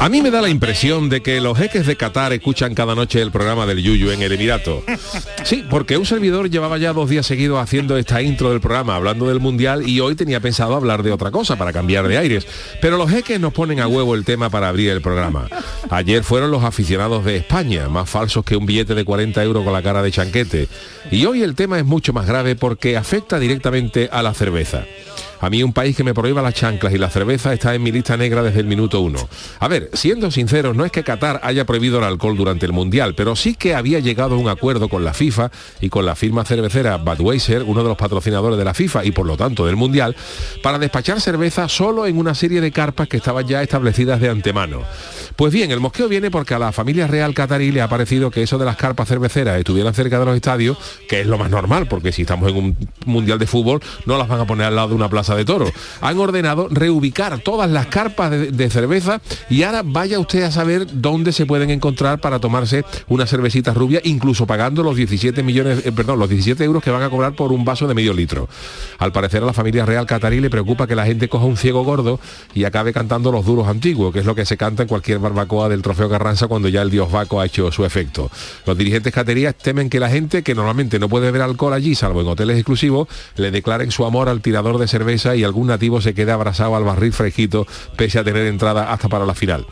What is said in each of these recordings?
A mí me da la impresión de que los jeques de Qatar escuchan cada noche el programa del Yuyu en el Emirato. Sí, porque un servidor llevaba ya dos días seguidos haciendo esta intro del programa, hablando del Mundial, y hoy tenía pensado hablar de otra cosa para cambiar de aires. Pero los jeques nos ponen a huevo el tema para abrir el programa. Ayer fueron los aficionados de España, más falsos que un billete de 40 euros con la cara de chanquete. Y hoy el tema es mucho más grave porque afecta directamente a la cerveza. A mí un país que me prohíba las chanclas y la cerveza está en mi lista negra desde el minuto uno. A ver, siendo sinceros, no es que Qatar haya prohibido el alcohol durante el Mundial, pero sí que había llegado a un acuerdo con la FIFA y con la firma cervecera Budweiser, uno de los patrocinadores de la FIFA y por lo tanto del Mundial, para despachar cerveza solo en una serie de carpas que estaban ya establecidas de antemano. Pues bien, el mosqueo viene porque a la familia real catarí le ha parecido que eso de las carpas cerveceras estuvieran cerca de los estadios, que es lo más normal, porque si estamos en un mundial de fútbol no las van a poner al lado de una plaza de Toro. Han ordenado reubicar todas las carpas de, cerveza y ahora vaya usted a saber dónde se pueden encontrar para tomarse una cervecita rubia, incluso pagando los 17 millones, eh, perdón, los 17 euros que van a cobrar por un vaso de medio litro. Al parecer a la familia real catarí le preocupa que la gente coja un ciego gordo y acabe cantando los duros antiguos, que es lo que se canta en cualquier barbacoa del trofeo Carranza cuando ya el dios Baco ha hecho su efecto. Los dirigentes caterías temen que la gente, que normalmente no puede beber alcohol allí, salvo en hoteles exclusivos, le declaren su amor al tirador de cerveza y algún nativo se quede abrazado al barril fresquito pese a tener entrada hasta para la final.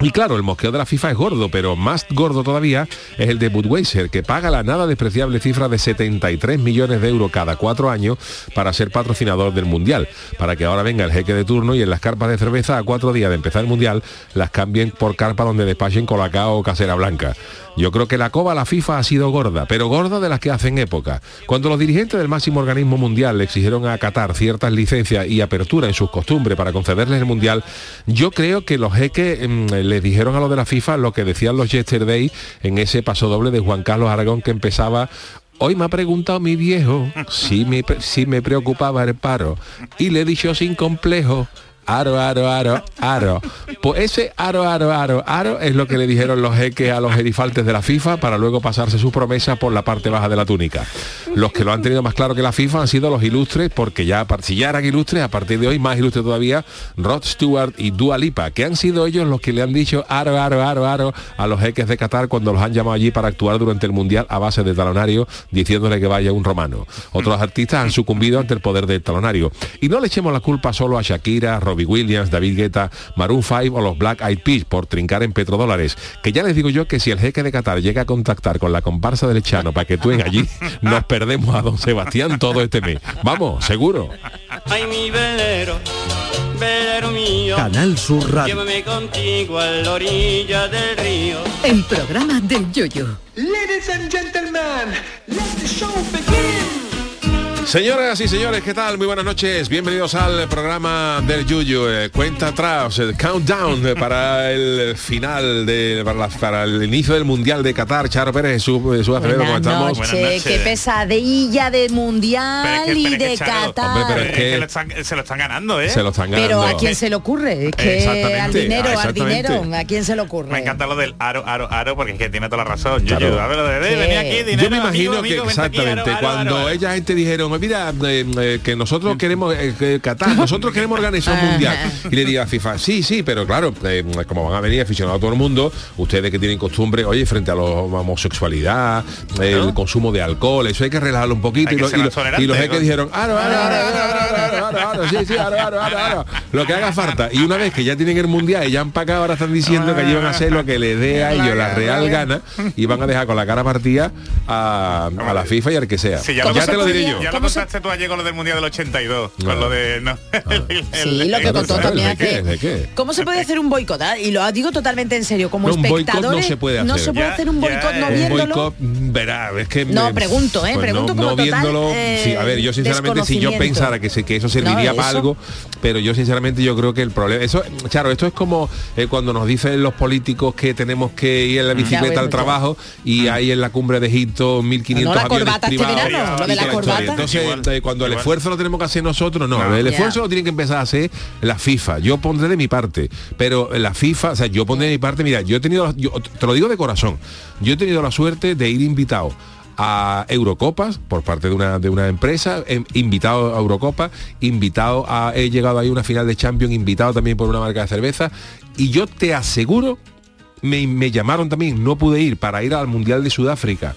Y claro, el mosqueo de la FIFA es gordo, pero más gordo todavía es el de Budweiser, que paga la nada despreciable cifra de 73 millones de euros cada cuatro años para ser patrocinador del Mundial, para que ahora venga el jeque de turno y en las carpas de cerveza a cuatro días de empezar el Mundial las cambien por carpa donde despachen colacao o casera blanca. Yo creo que la coba a la FIFA ha sido gorda, pero gorda de las que hacen época. Cuando los dirigentes del máximo organismo mundial le exigieron a Qatar ciertas licencias y apertura en sus costumbres para concederles el mundial, yo creo que los jeques mmm, les dijeron a los de la FIFA lo que decían los yesterday en ese paso doble de Juan Carlos Aragón que empezaba Hoy me ha preguntado mi viejo si me, si me preocupaba el paro y le he dicho sin complejo aro, aro, aro, aro. Pues ese aro, aro, aro, aro es lo que le dijeron los jeques a los gerifaltes de la FIFA para luego pasarse sus promesas por la parte baja de la túnica. Los que lo han tenido más claro que la FIFA han sido los ilustres, porque ya, si ya eran ilustres, a partir de hoy más ilustres todavía, Rod Stewart y Dua Lipa, que han sido ellos los que le han dicho aro, aro, aro, aro a los jeques de Qatar cuando los han llamado allí para actuar durante el Mundial a base de talonario, diciéndole que vaya un romano. Otros artistas han sucumbido ante el poder del talonario. Y no le echemos la culpa solo a Shakira, Robbie Williams, David Guetta, Maroon 5 o los Black Eyed Peas por trincar en petrodólares. Que ya les digo yo que si el jeque de Qatar llega a contactar con la comparsa del Echano para que tú allí, nos perdemos a don Sebastián todo este mes. Vamos, seguro. Ay, mi velero, velero mío. Canal Sur Radio. Llévame contigo a la orilla del río. El programa del Yoyo. Ladies and gentlemen, let the show begin. Señoras y señores, ¿qué tal? Muy buenas noches. Bienvenidos al programa del Yuyu. Eh, cuenta atrás, el countdown eh, para el final de para, la- para el inicio del Mundial de Qatar. Charo Pérez, Jesús, Jesús Acevedo, ¿cómo estamos? noches, Buenas noches. qué pesadilla de mundial Pero es que- y pero es que, de Charo, Qatar. hombre, pero Es es que que- lo están- se lo están ganando, ¿eh? Se lo están Pero ganando. a quién se le ocurre, que Exactamente, al dinero, al dinero, a quién se le ocurre. Me encanta lo del aro, aro, aro, porque es que tiene toda la razón. Yo, Claro. yo, a ver, lo de, Sí. venía aquí, dinero, Yo me imagino amigo, que amigo, vente aquí, exactamente aro, aro, cuando aro. ella gente dijeron pues mira, que nosotros queremos, eh, Qatar, nosotros queremos organizar un mundial. Y le digo a FIFA, sí, sí, pero claro, como van a venir aficionados a todo el mundo, ustedes que tienen costumbre, oye, frente a la homosexualidad, el consumo de alcohol, eso hay que relajarlo un poquito. Y, los jeques dijeron, sí, sí, Lo que haga falta. Y una vez que ya tienen el mundial y ya han pagado, ahora están diciendo que allí van a hacer lo que les dé a ellos la real gana y van a dejar con la cara partida a, la FIFA y al que sea. Sí, ya, te lo diré yo contaste tú ayer con lo del Mundial del 82? No. Con lo de... No, Sí, lo que contó ¿de también qué? hace. ¿De qué? ¿Cómo se puede hacer un boicot? ah? Y lo digo totalmente en serio, como No, un boicot no espectadores. se puede hacer. se puede Ya, hacer un boicot no eh, un viéndolo. boicot, mm, verá, es que No, me- pregunto, ¿eh? pues Pregunto no, como no total, viéndolo, eh, sí, a ver, yo sinceramente si yo pensara que, se- que eso serviría No, para eso. algo, pero yo sinceramente yo creo que el problema, eso, claro, esto es como eh, cuando nos dicen los políticos que tenemos que ir en la bicicleta bueno, al ya. trabajo y hay en la cumbre de Egipto 1500 No, la aviones corbata este privados verano, y lo de la corbata. Historia. Entonces, Igual, eh, cuando el esfuerzo lo tenemos que hacer nosotros, no, No. el esfuerzo lo tiene que empezar a hacer la FIFA. Yo pondré de mi parte, pero la FIFA, o sea, yo pondré de mi parte, mira, yo he tenido, yo te lo digo de corazón, yo he tenido la suerte de ir invitado a Eurocopas por parte de una, de una empresa, em, invitado a Eurocopas, invitado a, he llegado ahí a una final de Champions, invitado también por una marca de cerveza, y yo te aseguro, me, me llamaron también, no pude ir para ir al Mundial de Sudáfrica.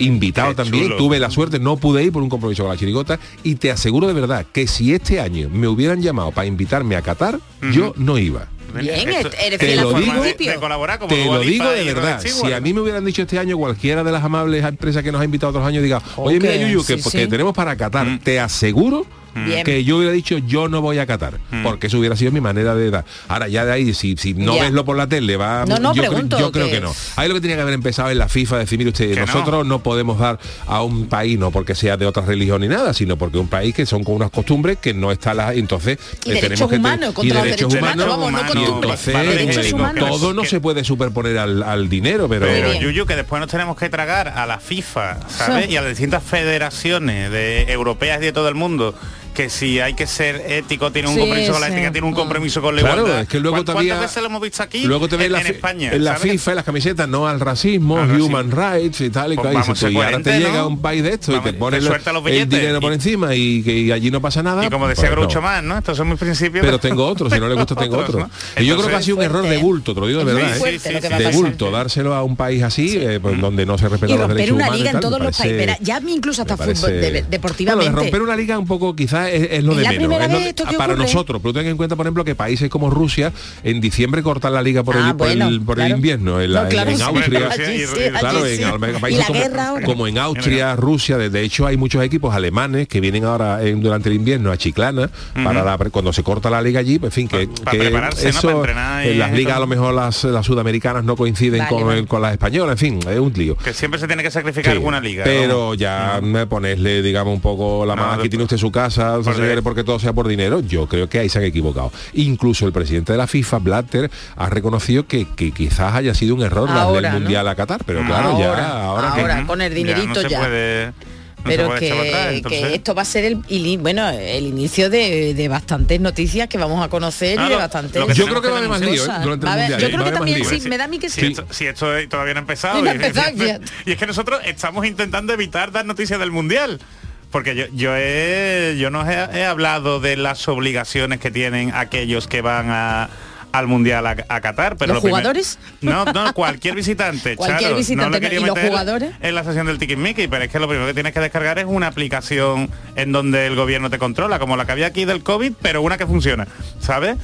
Invitado Qué también, chulo. tuve la suerte, no pude ir por un compromiso con la chirigota y te aseguro de verdad que si este año me hubieran llamado para invitarme a Qatar, yo no iba. Bien, Esto- eres Te lo digo- de colaborar como Te lo digo de verdad. Si a mí me hubieran dicho este año cualquiera de las amables empresas que nos ha invitado otros años, diga, oye, mira, Yuyu, que, sí, que sí. tenemos para Qatar, te aseguro Bien. que yo hubiera dicho yo no voy a Qatar, porque eso hubiera sido mi manera de dar. Ahora ya de ahí, si, si no Ya. veslo por la tele, va. No, no, yo, cre- pregunto yo creo que- no. Ahí lo que tenía que haber empezado en la FIFA, decir, mire usted, no. nosotros no. podemos dar a un país, no porque sea de otra religión ni nada, sino porque un país que son con unas costumbres que no está la. Entonces, Y eh, derechos tenemos que te- humanos, y derechos derechos humanos, humanos, vamos, no humanos, entonces, derechos eh, humanos. todo no que- se puede superponer al, al dinero, pero, Pero. Yuyu, que después nos tenemos que tragar a la FIFA, ¿sabes? Y a las distintas federaciones de europeas y de todo el mundo, que si hay que ser ético, tiene un Sí, compromiso con la ética, tiene un compromiso con la Claro, igualdad. es que luego ¿Cuán- todavía- ¿Cuántas veces lo hemos visto aquí? luego te en, la en España. en la ¿sabes? FIFA, en las camisetas, no al racismo, Al human rights y tal y Pues. Y vamos ahora te coherentes, llega ¿no? un país de esto y Vamos, te te ponen suelta los el billetes dinero por y- encima y que y allí no pasa nada. Y como pues decía no. Groucho más, ¿no? Estos son mis principios. Pero tengo otro, si no le gusta tengo Otros, otro. ¿no? Y yo creo que ha sido un error de bulto, te lo digo de verdad. ¿eh? de bulto, dárselo a un país así, eh, pues, donde no se respetan los derechos una humanos. y liga en todos los países. Ya incluso hasta fútbol, deportivamente. de romper una liga un poco quizás es, es lo Es de la menos. primera es lo vez de- esto que para ocurre. nosotros, pero ten en cuenta, por ejemplo, que países como Rusia en diciembre cortan la liga por el, Ah, por el- bueno, por el claro. invierno. En, la- No, claro, en sí, Austria, allí allí sí, claro, allí en sí. al- Y países la como, guerra ahora. como en Austria, Rusia, de, de hecho hay muchos equipos alemanes que vienen ahora en- durante el invierno a Chiclana para la, cuando se corta la liga allí, pues, en fin, que, Pa- para que prepararse, ¿no? eso Para entrenar y en las ligas a lo mejor las, las sudamericanas no coinciden Vale, con, vale. con las españolas, en fin, es un lío. Que siempre se tiene que sacrificar Sí, alguna liga. Pero ¿no? ya me ponerle, digamos, un poco la No, mano. Aquí tiene usted su casa, por señores, de- porque todo sea por dinero. Yo creo que ahí se han equivocado. Incluso el presidente de la FIFA, Blatter, ha reconocido que, que quizás haya sido un error darle Ahora, el ¿no? mundial a Qatar. Pero claro, Ahora, ya ahora, que- ahora. con el dinerito no se ya. puede- no pero que, atrás, esto va a ser el bueno el inicio de, de bastantes noticias que vamos a conocer y de bastantes Yo creo que va a haber más lío, ¿eh? cosas. durante Va a el haber- mundial. yo ¿eh? creo Va a que haber más también lío. sí me da a mí que Si sí esto, si esto todavía no ha empezado. Sí, no ha y- empezado, fíjate. y es que nosotros estamos intentando evitar dar noticias del mundial. Porque yo, yo he, yo no he, he hablado de las obligaciones que tienen aquellos que van a al mundial a, a Qatar pero ¿Los lo primer- jugadores? no no cualquier visitante Cualquier Charo, visitante, no lo quería ¿y los meter jugadores? en la sesión del Mickey pero es que lo primero que tienes que descargar es una aplicación en donde el gobierno te controla como la que había aquí del covid pero una que funciona sabes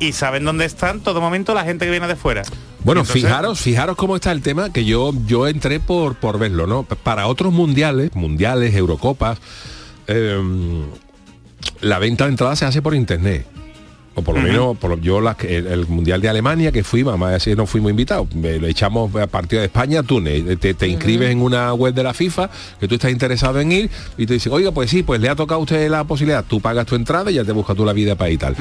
y saben dónde están en todo momento la gente que viene de fuera Bueno, Entonces- fijaros, fijaros cómo está el tema, que yo, yo entré por, por verlo, ¿no? Para otros mundiales, mundiales, Eurocopas, em, la venta de entradas se hace por internet. O por lo menos, por lo- yo la el, el Mundial de Alemania que fui, mamá, así no fuimos invitados. Le echamos a partido de España, Túnez. Te, te inscribes en una web de la FIFA, que tú estás interesado en ir, y te dicen, oiga, pues sí, pues le ha tocado a usted la posibilidad. Tú pagas tu entrada y ya te buscas tú la vida para y tal.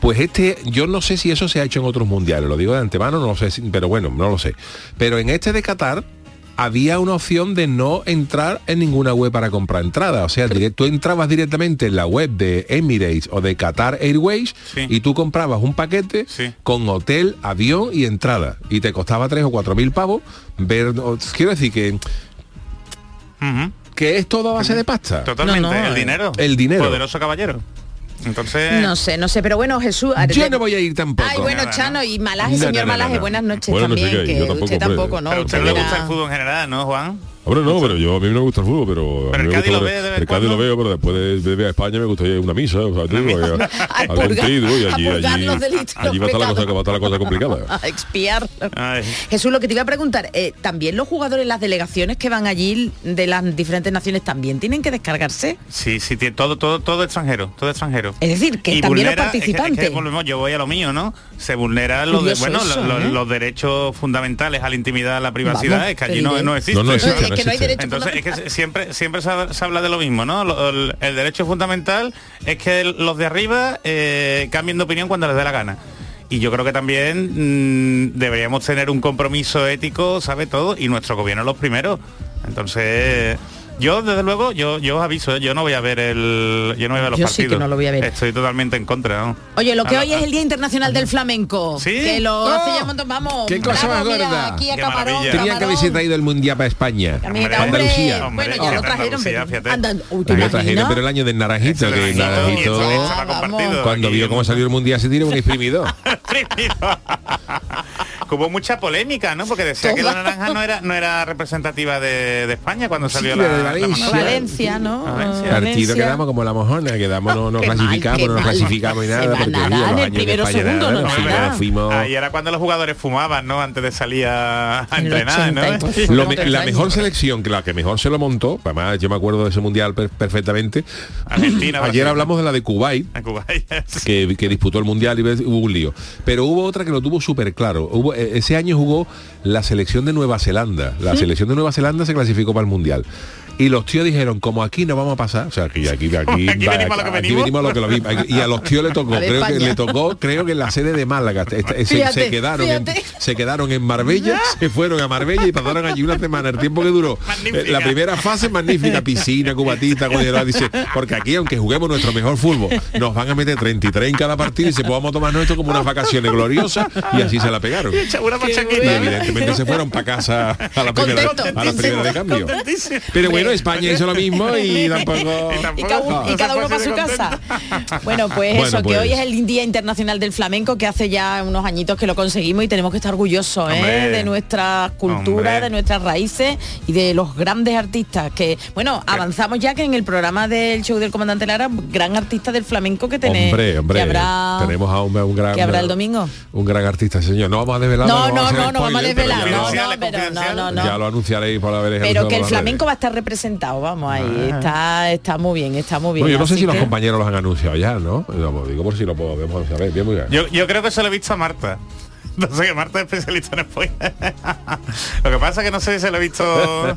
Pues este, yo no sé si eso se ha hecho en otros mundiales, lo digo de antemano, no sé, si- pero bueno, no lo sé. Pero en este de Qatar, había una opción de no entrar en ninguna web para comprar entrada. O sea, tú entrabas directamente en la web de Emirates o de Qatar Airways Sí. y tú comprabas un paquete Sí. con hotel, avión y entrada. Y te costaba tres o cuatro mil pavos ver. Quiero decir que, que es todo a base de pasta. Totalmente, No, no, el eh, dinero. el dinero. Poderoso caballero. Entonces. no sé no sé pero bueno Jesús Yo no voy a ir tampoco. Ay, bueno, Nada, Chano y Malaje, No, señor no, no, Malaje, no. buenas noches también, que yo tampoco, usted tampoco, ¿no? Pero a usted le era- gusta el fútbol en general, ¿no, Juan? Hombre, no, pero yo a mí no me gusta el fútbol, pero, Pero el me Cádiz gusta lo ve de el Cádiz lo veo, pero después de, ver a España me gustaría una misa, o sea, tío, a- A algún purgar- triduo, y a allí, va a los estar la cosa, pecados. va a estar la cosa complicada. a expiar. Ay. Jesús, lo que te iba a preguntar, eh, ¿también los jugadores, las delegaciones que van allí de las diferentes naciones también tienen que descargarse? Sí, sí, tiene todo, todo, todo extranjero, todo extranjero. Es decir, que Y también los vulnera- es que- es que participantes. volvemos, yo voy a lo mío, ¿no? Se vulneran los, de- Curioso bueno, eso, lo- lo- ¿eh? los derechos fundamentales a la intimidad, a la privacidad, Vamos, es que allí no existe. Que no hay derecho Entonces es que siempre siempre se, ha- se habla de lo mismo, ¿no? El, el derecho fundamental es que los de arriba eh, cambien de opinión cuando les dé la gana. Y yo creo que también mm, deberíamos tener un compromiso ético, ¿sabe todo? Y nuestro gobierno los primeros. Entonces, yo desde luego, yo, yo os aviso, ¿eh? yo no voy a ver el. Yo no voy a ver los Yo sí que partidos. no lo voy a ver. Estoy totalmente en contra, ¿no? Oye, lo que Ah, hoy ah, es el Día Internacional del Flamenco. ¿Sí? Que lo ¡Oh! hace ya un montón. Vamos. ¡Qué cosa más gorda! Aquí a Camarón, que haberse traído el mundial para España. Hombre, hombre, Andalucía. bueno, ya Hombre, lo trajeron, pero fíjate. andan, uy, ¿te La que trajeron, imaginas? pero el año del naranjito, que el Naranjito, cuando vio cómo salió el mundial se tiró un exprimidor. Hubo mucha polémica, ¿no? Porque decía que la Toda. naranja no era no era representativa de, de España cuando salió Sí, la, de la Valencia. manada. Valencia, ¿no? Valencia. Partido Valencia. quedamos como la mojona, quedamos, no mal, clasificamos, qué no nos mal. clasificamos y nada, porque nada, tío, los años de España segundo, nada, no nada. fuimos- Ahí era cuando los jugadores fumaban, ¿no? Antes de salir a, a En el entrenar, 80 y ¿no? Lo No me- la mejor selección, que la que mejor se lo montó, además yo me acuerdo de ese mundial per- perfectamente. Argentina, Ayer hablamos de la de Kuwait, que, que disputó el mundial y hubo un lío. Pero hubo otra que lo tuvo súper claro. Hubo, ese año jugó la selección de Nueva Zelanda. La selección de Nueva Zelanda se clasificó para el mundial. Y los tíos dijeron, como aquí no vamos a pasar, o sea, aquí, aquí, aquí, Aquí venimos a lo que aquí venimos. lo que lo vimos. Y a los tíos le tocó, creo que España. le tocó, creo que en la sede de Málaga. Esta- se- se, Fíjate, quedaron en, se quedaron en Marbella, se fueron a Marbella y pasaron allí una semana. El tiempo que duró. Magnífica. Eh, La primera fase magnífica, piscina, cubatita, dice, porque aquí aunque juguemos nuestro mejor fútbol, nos van a meter 33 en cada partido y se podamos tomar nuestro como unas vacaciones gloriosas y así se la pegaron. Y evidentemente se fueron para casa a la primera, a la primera de cambio. Pero bueno, España hizo lo mismo y tampoco... y cada, y cada uno para su casa. Bueno, pues Bueno, eso, pues. que hoy es el Día Internacional del Flamenco, que hace ya unos añitos que lo conseguimos y tenemos que estar orgullosos ¿eh? De nuestra cultura, Hombre. de nuestras raíces y de los grandes artistas. Que, bueno, avanzamos ya que en el programa del show del comandante Lara, gran artista del flamenco que tenemos. Hombre, hombre, que habrá, tenemos a un, gran que habrá el domingo. un gran artista, señor. No vamos a desvelar. No, no, no, no vamos a desvelar. ya No, lo- no, no, no, no. Ya lo anunciaréis por haber Pero que el flamenco va a estar representado, vamos ahí. Está, está muy bien, está muy bien. Bueno, yo no sé si los compañeros los han anunciado ya, ¿no? Digo por si lo podemos saber. Bien, muy bien. Yo, yo creo que se lo he visto a Marta. No sé que Marta es especialista en spoiler. Lo que pasa es que no sé si se lo he visto.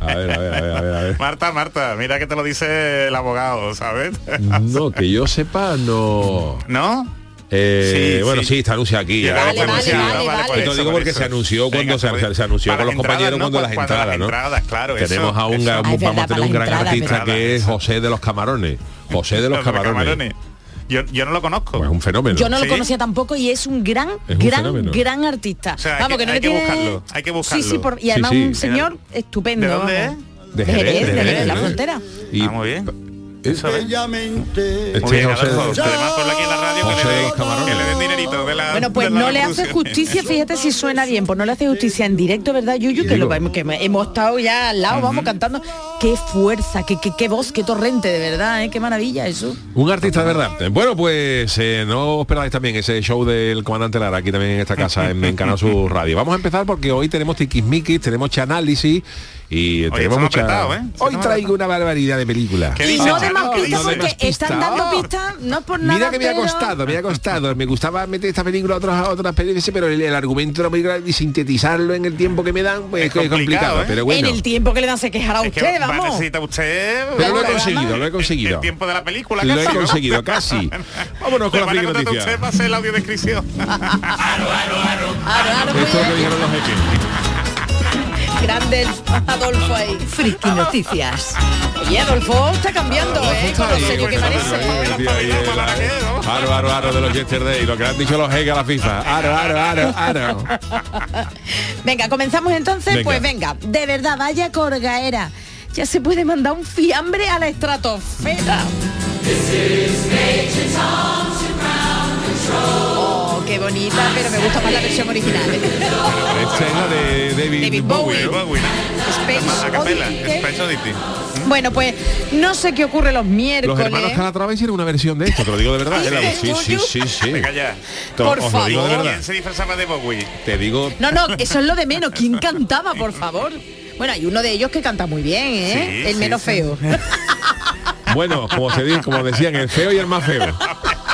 A ver, a ver, a ver, a ver, a ver. Marta, Marta, mira que te lo dice el abogado, ¿sabes? No, que yo sepa, no. ¿No? Eh, Sí, bueno, sí. sí, está anunciado aquí. ya. Vale, Bueno, vale, sí. vale, por vale. Esto eso, digo por porque eso. se anunció cuando Venga, se, se anunció para con los compañeros cuando las entradas, las ¿no? entradas, claro, Tenemos eso, a un, eso. Ah, vamos verdad, a tener un gran entradas, artista que es. José de los Camarones. José de los Camarones. Yo, yo no lo conozco. Pues es un fenómeno. Yo no lo conocía tampoco y es un gran, Es un gran, fenómeno. gran artista. O sea, hay Vamos, que- no hay le que tiene- buscarlo, hay que buscarlo. Sí, sí, por- y además sí. un señor estupendo. ¿De dónde. De De Jerez, de Jerez, de la ¿no? frontera. Y Ah, muy bien. Muy Este bien, José- Adolfo. Además, por aquí en la radio que José le, de den, los Camarones. que le den dinerito de la Bueno, pues no le hace justicia, fíjate si suena bien, pues no le hace justicia en directo, ¿verdad, Yuyu? Que, lo, que hemos estado ya al lado, vamos cantando. Qué fuerza, qué, qué, qué voz, qué torrente, de verdad, ¿eh? qué maravilla eso. Un artista de verdad. Bueno, pues eh, no os perdáis también ese show del comandante Lara aquí también en esta casa en, en Canal Sur Radio. Vamos a empezar porque hoy tenemos tiquismiquis, tenemos chanálisis y tenemos mucha. ¿eh? Hoy traigo una barbaridad de películas. ¿Qué Y no porque están dando pistas, no por nada. Mira que me ha costado, me ha costado. Me gustaba meter esta película a otras, a otras películas, pero el, el argumento de la película y sintetizarlo en el tiempo que me dan, pues Es es, complicado. complicado, ¿eh? Pero bueno. En el tiempo que le dan se quejará Es que usted, va- vamos. necesita usted Pero lo he el- conseguido, lo he el- conseguido. El tiempo de la película Lo he conseguido, casi. Vámonos con la van a friki contratar noticia. usted para hacer la audiodescripción. Aro, aro, Esto es lo que dijeron los jeques. Grande el Adolfo ahí. Friki Noticias. Oye, Adolfo está cambiando, ¿eh? Con lo serio que parece. de los Yesterday, lo que han dicho los jeques a la FIFA. Aro, aro, aro, aro. Venga, comenzamos entonces. Venga. Pues venga, de verdad, vaya corgaera. Ya se puede mandar un fiambre a la estratosfera. Qué bonita, pero me gusta más la versión original. ¿eh? Esta es la de David, David Bowie. Bowie. ¿no? Space Oddity. Bueno, pues no sé qué ocurre los Los miércoles. hermanos Calatrava hicieron una versión de esto, te lo digo de verdad. ¿Ah, Era- sí? Sí, sí, sí, sí. Venga ya. Por Os lo digo de favor. verdad. ¿Quién se disfrazaba de Bowie? Te digo, No, no, eso es lo de menos. ¿Quién cantaba, por favor? Bueno, hay uno de ellos que canta muy bien, ¿eh? Sí, el sí, menos sí. feo. bueno, como se dice, como decían, el feo y el más feo.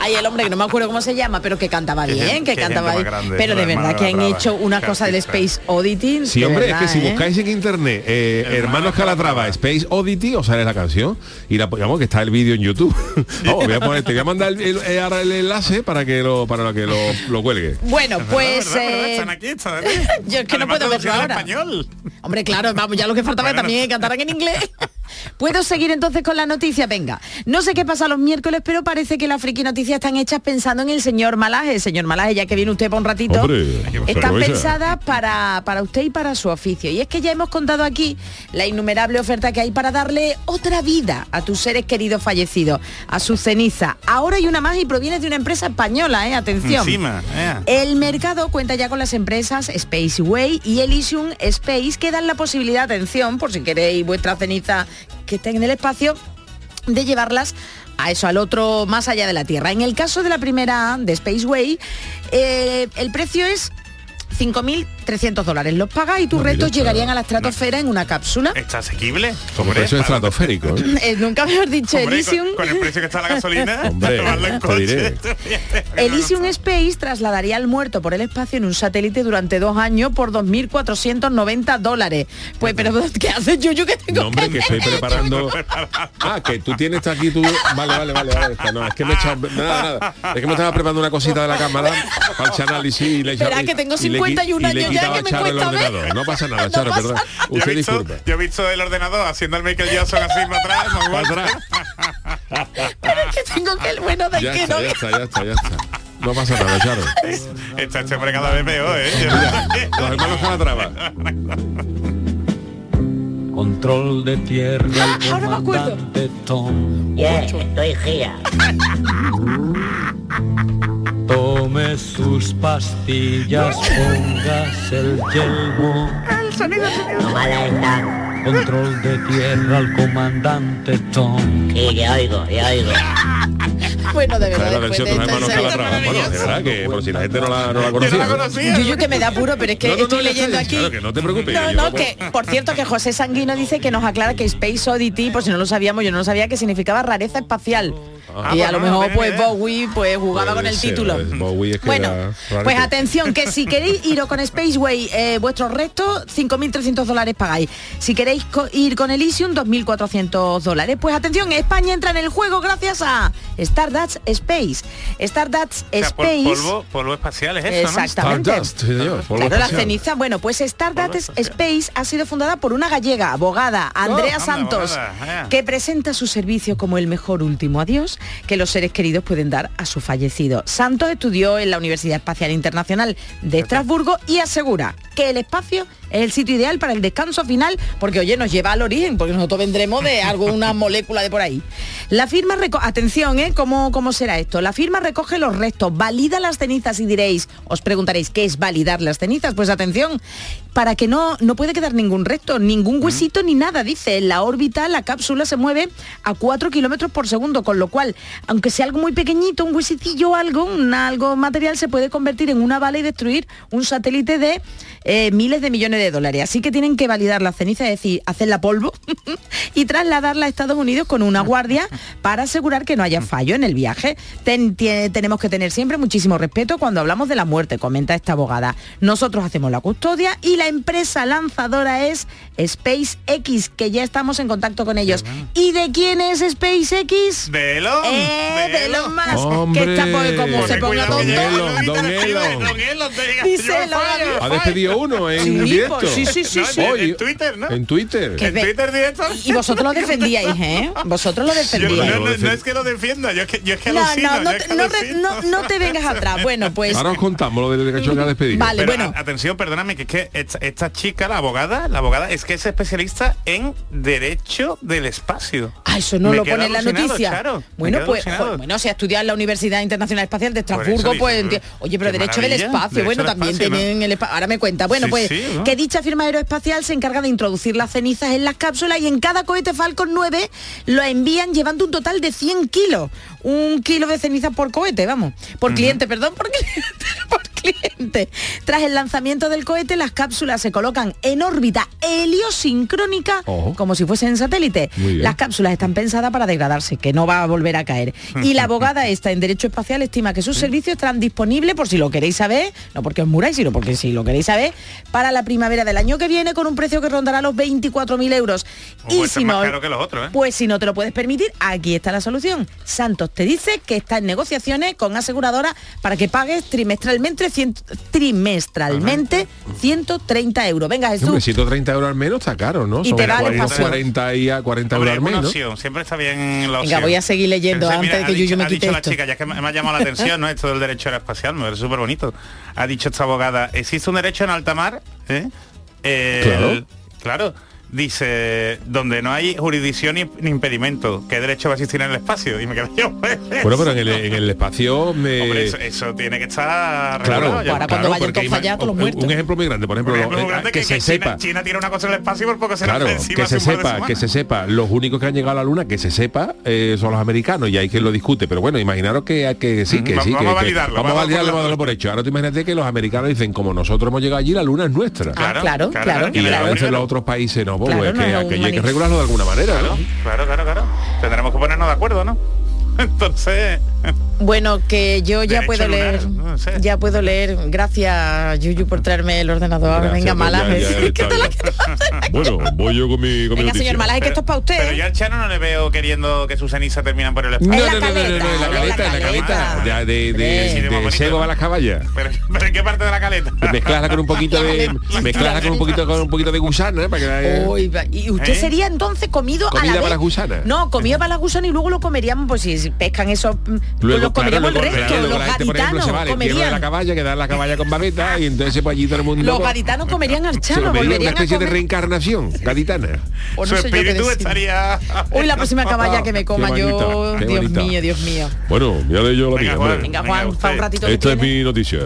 Hay el hombre que no me acuerdo cómo se llama, pero que cantaba bien, gente- que cantaba bien. grande, pero de verdad que han Calatrava. hecho una cosa del. Space Oddity. Sí, hombre, verdad, es que si ¿eh? buscáis en internet eh, Hermanos Hermanos Calatrava. Space Oddity, os sale la canción y la digamos que está el vídeo en YouTube. Vamos, voy a poner- te voy a mandar el, el- ahora el enlace para que lo para que lo, lo cuelgue. Bueno, pues eh, yo es que no puedo verlo ahora. español. Hombre, claro, vamos, ya lo que faltaba Bueno, también cantaran en inglés. ¿Puedo seguir entonces con la noticia? Venga, no sé qué pasa los miércoles, pero parece que las friki noticias están hechas pensando en el señor Malaje. Señor Malaje, ya que viene usted para un ratito, Hombre, ¿qué están pensadas para, para usted y para su oficio. Y es que ya hemos contado aquí la innumerable oferta que hay para darle otra vida a tus seres queridos fallecidos, a su ceniza. Ahora hay una más y proviene de una empresa española, ¿eh? Atención. Encima, eh. El mercado cuenta ya con las empresas Spaceway y Elysium Space que dan la posibilidad, atención, por si queréis vuestra ceniza que estén en el espacio, de llevarlas a eso, al otro más allá de la Tierra. En el caso de la primera, de Spaceway, eh, el precio es 5.300 dólares. Los pagas y tus restos está- llegarían a la estratosfera en una cápsula. ¿Está asequible? Como Hombre, precio estratosférico. ¿eh? Eh, nunca mejor dicho, Hombre, Elysium. con, con el precio que está la gasolina, Hombre, tomarlo en te coche. diré. Elysium Space trasladaría al muerto por el espacio en un satélite durante dos años por 2.490 dólares. Pues, pero ¿qué haces, Yuyu, que tengo No, hombre, que estoy preparando. Ah, que tú tienes aquí tú. Vale, vale, vale, vale. está, No, es que me he echado. Nada, nada. Es que me estaba preparando una cosita de la cámara para el análisis y le he echado- Verá que tengo y le qui- 51 y le años ya, quitaba que me Charo el cuesta ver. ordenador. No pasa nada, No Charo, pasa perdón. nada. Yo he, visto, disculpa. yo he visto el ordenador haciendo el Michael Jackson así para atrás. Para atrás. Pero es que tengo que el bueno del Ya que está, no. ya está, ya está, ya está. No pasa nada, Charo. Está este hombre cada vez peor, ¿eh? Los hermanos Calatrava. Control de tierra, el Ah, ahora me acuerdo. comandante Tom. Ya estoy gía. Tome sus pastillas, póngase el yelmo. No mala está. Control de tierra al comandante Tom. Sí, ya oigo, ya oigo. Bueno, de verdad. es la versión de de hermanos Calatrava. Bueno, de verdad que por si la gente no la, no la Yo no conocía. conocía. Yuyu que me da puro, pero es que No, no, estoy leyendo aquí. está, que no te preocupes, No, que yo no, no- que por cierto que José Sanguino dice que nos aclara que Space Oddity, por si no lo sabíamos, yo no lo sabía que significaba rareza espacial. Ah, y a lo no, mejor no pues idea. Bowie pues jugaba Puede con el ser, título. Bowie es que bueno, pues atención, que si queréis iros con Spaceway, eh, vuestros restos, 5.300 dólares pagáis. Si queréis co- ir con Elysium, 2.400 dólares. Pues atención, España entra en el juego gracias a Stardust Space. Stardust O sea, pol- Space... polvo, polvo espacial es eso, ¿no? Exactamente. Stardust, sí, señor, polvo Claro, la ceniza. Bueno, pues Stardust. Space ha sido fundada por una gallega, abogada, Andrea anda, Santos, abogada, que presenta su servicio como el mejor último adiós que los seres queridos pueden dar a su fallecido. Santos estudió en la Universidad Espacial Internacional de Estrasburgo y asegura que el espacio es el sitio ideal para el descanso final, porque oye, nos lleva al origen, porque nosotros vendremos de alguna molécula de por ahí. La firma, reco- atención, ¿eh? ¿Cómo, ¿Cómo será esto? La firma recoge los restos, valida las cenizas y diréis, os preguntaréis, ¿qué es validar las cenizas? Pues atención, para que no, no puede quedar ningún resto, ningún huesito ni nada, dice. En la órbita la cápsula se mueve a 4 kilómetros por segundo, con lo cual, aunque sea algo muy pequeñito, un huesitillo o algo, un algo material, se puede convertir en una bala y destruir un satélite de eh, miles de millones de dólares. Así que tienen que validar la ceniza, es decir, hacerla polvo y trasladarla a Estados Unidos con una guardia para asegurar que no haya fallo en el viaje. Tenemos que tener siempre muchísimo respeto cuando hablamos de la muerte, comenta esta abogada. Nosotros hacemos la custodia y la empresa lanzadora es SpaceX, que ya estamos en contacto con ellos. ¿Y de quién es SpaceX? De Elon. Eh, de Elon Musk, Hombre. que está pues, como se ponga tonto. Elon, don Elon, don diga, Dice Ha despedido uno en Sí, directo. pues, sí, sí, sí, No, sí. en- Twitter, ¿no? En Twitter. En directo. Y vosotros lo defendíais, ¿eh? Vosotros lo Yo no, defendíais. no- no es que lo defienda, yo es que, yo es que No, alucino, no, no, es te- que no, re- alucino. no, no te vengas atrás. Bueno, pues Ahora os contamos lo del que ha despedido. Vale. Pero bueno. a- atención, perdóname, que es que esta, esta chica, la abogada, la abogada es que es especialista en derecho del espacio. Ay, eso no Me lo pone en la noticia. Charo, bueno, pues bueno, si ha estudiado en la Universidad Internacional Espacial de Estrasburgo, pues enti- oye, pero derecho del espacio, derecho bueno, también espacio, ¿no? tienen el espacio. Ahora me cuenta. Bueno, Sí, pues sí, ¿no? que dicha firma aeroespacial se encarga de introducir las cenizas en las cápsulas y en cada cohete Falcon 9 lo envían llevando un total de 100 kilos. Un kilo de ceniza por cohete, vamos. Por cliente, perdón, por cliente. por cliente. Tras el lanzamiento del cohete, las cápsulas se colocan en órbita heliosincrónica como si fuesen bien. Las cápsulas están pensadas para degradarse, que no va a volver a caer. Y la abogada esta en Derecho Espacial estima que sus servicios estarán disponibles, por si lo queréis saber, no porque os muráis, sino porque si lo queréis saber, para la primavera del año que viene con un precio que rondará los 24.000 euros. Un y puesto si más no, que los otros, ¿eh? pues si no te lo puedes permitir, aquí está la solución. Santos te dice que está en negociaciones con aseguradoras para que pagues trimestralmente, cien- trimestralmente 130 euros. Venga Jesús. Hombre, 130 euros al menos está caro, ¿no? Y te va al 40, espacio. 40 y a 40 Hombre, euros al ¿no? opción, siempre está bien la opción. Venga, voy a seguir leyendo antes de que dicho- Yuyu me ha quite dicho la chica, ya que me, me ha llamado la atención, ¿no? Esto del derecho aeroespacial, me parece súper bonito. Ha dicho esta abogada, existe un derecho en alta mar, ¿eh? El- Claro. claro. Dice, donde no hay jurisdicción ni, ni impedimento, ¿qué derecho va a existir en el espacio? Y me quedé yo. pues, Bueno, pero en el, en el espacio me... Hombre, eso, eso tiene que estar Claro, ya. Ahora cuando vayan los un- muertos. Un ejemplo muy grande, por ejemplo, ejemplo, grande que, que, se que sepa. China, China tiene una cosa en el espacio y por poco se Claro, que se sepa, que se sepa, los únicos que han llegado a la luna, que se sepa, eh, son los americanos y hay quien lo discute, pero bueno, imaginaros que, que sí, que Vamos- sí, que, vamos a que- validarlo, vamos a validarlo, vamos a darlo por hecho. Ahora tú imagínate que los americanos dicen, como nosotros hemos llegado allí, la luna es nuestra. claro, claro, Y ¿quién es el a veces primero? los otros países no, pues, Claro, es no que aquello hay que regularlo de alguna manera, ¿no? claro, claro, claro. Tendremos que ponernos de acuerdo, ¿no? Entonces, Bueno, que yo ya Derecho puedo lunar, leer, no sé. ya puedo leer. Gracias, Yuyu, por traerme el ordenador. Gracias, Venga, pues, mala. ya- ya ¿Qué está te la bien. Bueno, voy yo con mi, con mi Venga, noticia. señor Malaje, que esto es para usted. pero ¿eh? yo al Chano no le veo queriendo que sus cenizas terminan por el No, espacio. no, no, no, no, no, en la caleta, la caleta, de, de, de, ¿no? a las caballas. Pero, pero ¿en qué parte de la caleta? Mezclarla con un poquito de mezclarla con un poquito con un poquito de gusana para que va- y usted ¿Eh? sería entonces comido a Comida la vez. para las gusanas. No, comida para las gusanas y luego lo comeríamos, pues si pescan esos, mm, pues Luego, lo comeríamos claro, el luego, resto, luego los la gente, por ejemplo, gaditanos se va al entierro de comerían. la caballa, que da la caballa con babeta y entonces pues allí todo el mundo Los pues, gaditanos comerían al chano, comería una volverían a especie de comer. reencarnación gaditana. O no Su espíritu estaría... Uy, la próxima caballa que me coma Qué yo, bonita, Dios bonita. mío, Dios mío. Bueno, ya leí yo la Venga, mía. Juan. Venga, Venga, Juan, usted. para un ratito Esta es mi noticia.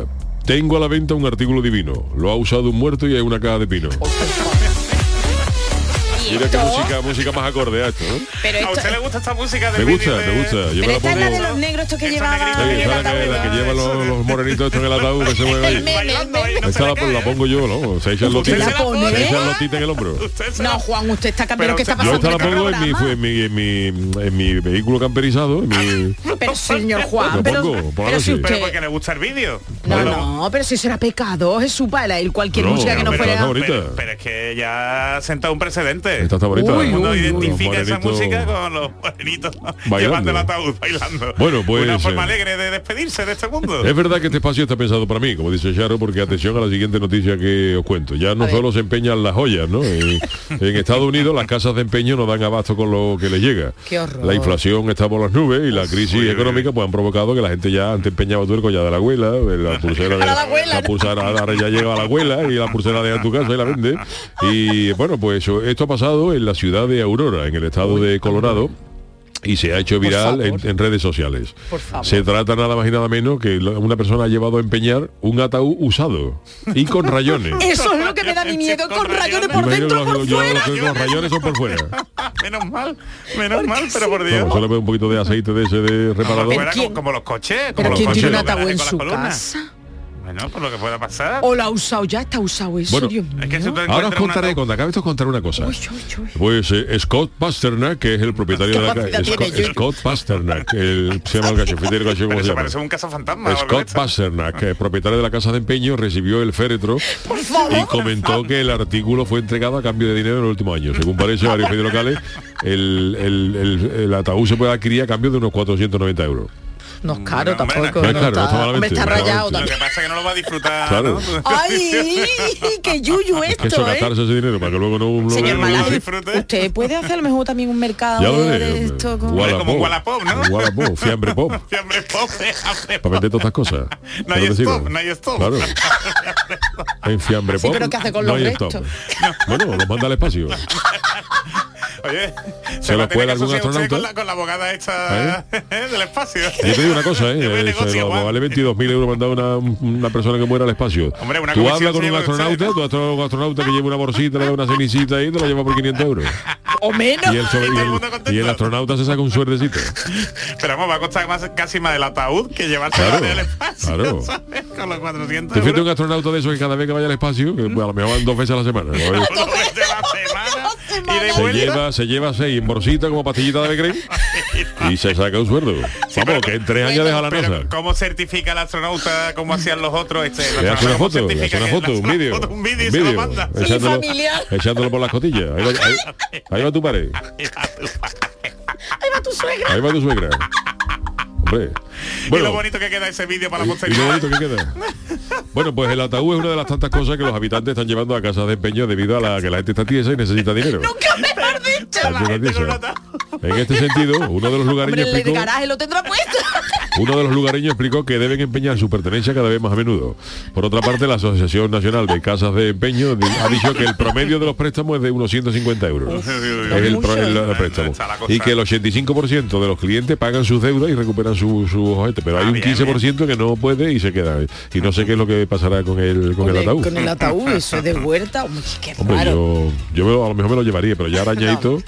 Tengo a la venta un artículo divino. Lo ha usado un muerto y hay una caja de pino. Mira qué esto- música, música más acorde a esto, ¿no? Pero ¿A esto, usted le gusta esta música de Me gusta, me gusta. Yo me pero la esta es pongo. la de los negros estos que negrita Sí, esa la que, la que lleva los, los morenitos estos en el ataúd que se mueve ahí. no la, la pongo yo, ¿no? Se echa el ¿Usted lotita. la pone? Se echa el lotita en el hombro. Usted No, Juan, usted está cambiando. ¿Qué está usted- Yo pasando? esta la en pongo en mi, en mi, en mi, en mi vehículo camperizado. en mi- Pero señor Juan, pero, pero si noche. Pero usted... porque le gusta el vídeo. No, no, pero si eso era pecado, Jesús, para ir cualquier No, música que no fuera... pero es que ya ha sentado un precedente. Esta está mundo Uy, uy, identifica Los esa morenitos música con los morenitos Bailando. llevando el ataúd bailando. Bueno, pues, Una forma eh, alegre de despedirse de este mundo. Es verdad que este espacio está pensado para mí, como dice Charo, porque atención a la siguiente noticia que os cuento. Ya no solo se empeñan las joyas, ¿no? En, en Estados Unidos las casas de empeño no dan abasto con lo que les llega. Qué horror. La inflación está por las nubes y la crisis Uy, económica pues han provocado que la gente ya antes empeñaba tu el collar de la abuela, la pulsera de la abuela, la ¿no? pulsera ahora ya llega a la abuela y la pulsera de a tu casa y la vende. Y bueno, pues eso, esto ha pasado en la ciudad de Aurora, en el estado de Colorado. Y se ha hecho viral en, redes sociales. Por favor. Se trata nada más y nada menos que una persona ha llevado a empeñar un ataúd usado y con rayones. Eso es lo que me da mi miedo, con rayones por Imagino dentro, por fuera. los rayones son por fuera. menos mal, menos mal, pero por Dios. Solo un poquito de aceite de ese de reparador. fuera, ¿quién- como, como los coches. Como Pero los ¿quién coches, tiene un ataúd en su con las columnas. casa? Bueno, por lo que pueda pasar. O lo ha usado ya, está usado eso, Bueno, Dios mío. Es que si Ahora os contaré, ataúd- cuando acabe esto os contaré una cosa. Uy, uy, uy. Pues eh, Scott Pasternak, que es el propietario de la tiene, Scott? Scott Pasternak, el, se llama el cachefetero, caché, Pero ¿cómo se eso llama? parece un cazafantasma. Scott. Pasternak, que es propietario de la casa de empeño, recibió el féretro y comentó que el artículo fue entregado a cambio de dinero en el último año. Según parece varios medios locales, el, el- el- el ataúd se puede adquirir a cambio de unos 490 euros. No es caro No, tampoco. no es caro, no está Hombre, malamente, está no está rayado. Lo que pasa es que no lo va a disfrutar. Claro. ¿no? ¡Ay! ¡Qué yuyu Que eso, esto, eh! gastarse ese dinero para que luego no lo Señor disfrute. usted puede hacer a lo mejor también un mercado Ya lo de veré. esto con... Wallapop. como Wallapop, ¿no? Wallapop, fiambre pop. Fiambre pop, fiambre Para vender todas estas cosas. No hay stop, ¿no? no hay stop. Claro. En fiambre Sí, pop. pero ¿qué hace con no los restos? Bueno, los manda al espacio. Oye, ¿Se lo puede algún astronauta? Con la, con la abogada esta del espacio. Yo te digo una cosa, ¿eh? Eso, negocio, lo- vale 22.000 euros mandar una, una persona que muera al espacio. Hombre, una tú hablas con un astronauta, tú un astronauta que lleva una bolsita, le da una cenicita y te la lleva por 500 euros. O menos. Y el, sobre- Y y astronauta se saca un suerdecito. Pero vamos, va a costar más, casi más del ataúd que llevarse Claro, del espacio. claro. ¿sabes? Con los 400 Tú fíjate un euros. astronauta de esos que cada vez que vaya al espacio, que pues, a lo mejor van dos veces a la semana. ¿no? Se lleva, se lleva seis en bolsita como pastillita de crema y se saca un sueldo. Vamos, que en tres años deja la Pero, NASA. ¿Cómo certifica el astronauta como hacían los otros? Este, Le hace una astronauta, ¿cómo foto, le hace una foto, un vídeo. Un vídeo y se lo manda. echándolo, echándolo por las cotillas. Ahí va, ahí- ahí va tu pared. Ahí va tu suegra. Ahí va tu suegra. Hombre. y lo Bueno, bonito que queda ese vídeo para la y lo posteridad. bonito que queda. Bueno, pues el ataúd es una de las tantas cosas que los habitantes están llevando a casas de empeño debido a la que la gente está tiesa y necesita dinero. Nunca mejor dicho. La tiesa, gente. En este sentido, uno de los lugareños Hombre, el explicó, garaje lo tendrá puesto. Uno de los lugareños explicó que deben empeñar su pertenencia cada vez más a menudo. Por otra parte, la Asociación Nacional de Casas de Empeño ha dicho que el promedio de los préstamos es de unos 150 euros. Es el, pro- el- el préstamo. Y que el 85% de los clientes pagan sus deudas y recuperan sus su objetos, pero hay Ah, un bien, 15% que no puede y se queda. Y no sé qué es lo que pasará con el, con el ataúd. Con el ataúd, eso de qué Hombre, yo, a lo mejor me lo llevaría, pero ya arañadito,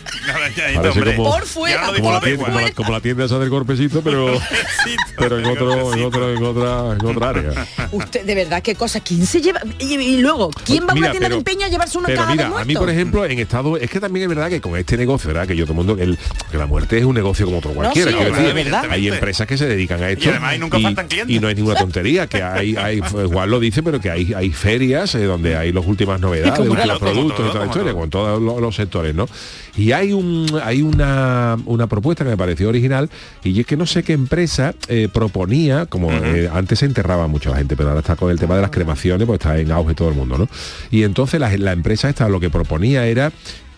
Parece hombre. como- Por fuera, como la, tienda, igual. como, la, como la tienda esa del corpecito, pero pero en otro, en otro, en otra, en otra área. Usted, de verdad, qué cosa. ¿Quién se lleva? Y, y luego, ¿quién va a una tienda pero- de empeño a llevarse una Pero caja de a mí por ejemplo en estado es que también es verdad que con este negocio, ¿verdad? Que yo todo el mundo el, que la muerte es un negocio como otro cualquiera. sí, es decir, verdad. hay empresas que se dedican a esto Y además ahí nunca faltan clientes. y no hay ninguna tontería, que hay, hay pues, Juan lo dice, pero que hay, hay ferias eh, donde hay las últimas novedades, últimos como productos todo, y toda la historia, todo. con todos los, los sectores, ¿no? Y hay un hay una, una propuesta que me pareció original y es que no sé qué empresa eh, proponía, como eh, antes se enterraba mucho la gente, pero ahora está con el tema de las cremaciones, pues está en auge todo el mundo, ¿no? Y entonces la, la empresa esta lo que proponía era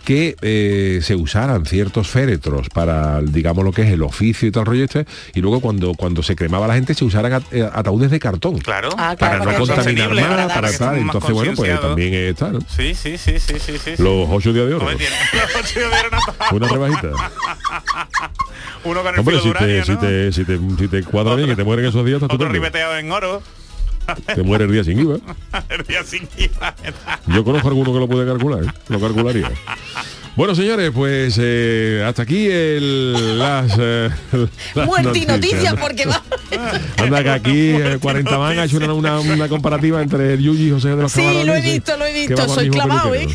que eh, se usaran ciertos féretros para, digamos, lo que es el oficio y todo el rollo este, y luego cuando, cuando se cremaba la gente se usaran at- eh, ataúdes de cartón. Claro. Ah, Para claro, no para sea contaminar más, para para tal. Entonces, bueno, pues también está, ¿no? Sí, sí, sí, sí, sí, sí. Los ocho días de oro. Hombre, tiene- los ocho días de oro no- Una rebajita. Uno con el Hombre, si de uranio, te, si, ¿no? te, si, te, si te cuadra bien, que te mueren esos días, está Otro ribeteado en oro. Te muere el día sin IVA. El día sin IVA. Yo conozco a alguno que lo puede calcular, ¿eh? lo calcularía. Bueno, señores, pues eh, hasta aquí el, las, eh, las Muerte y noticias, ¿no? porque va. Anda que aquí eh, 40 van ha hecho una, una, una comparativa entre el Yuyi y José de los Sí, lo he visto, lo he visto. Soy clavado. ¿eh?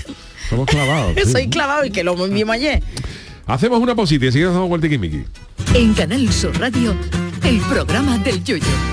Somos clavados. sí. Soy clavado y que lo vimos ayer. Hacemos una posita y enseguida hacemos vuelta Miki. En Canal Sur Radio, el programa del Yoyo.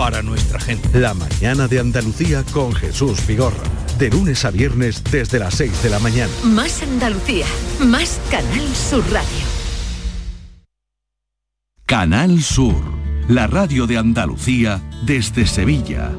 para nuestra gente. La mañana de Andalucía con Jesús Vigorra. De lunes a viernes desde las 6 de la mañana. Más Andalucía, más Canal Sur Radio. Canal Sur, la radio de Andalucía desde Sevilla.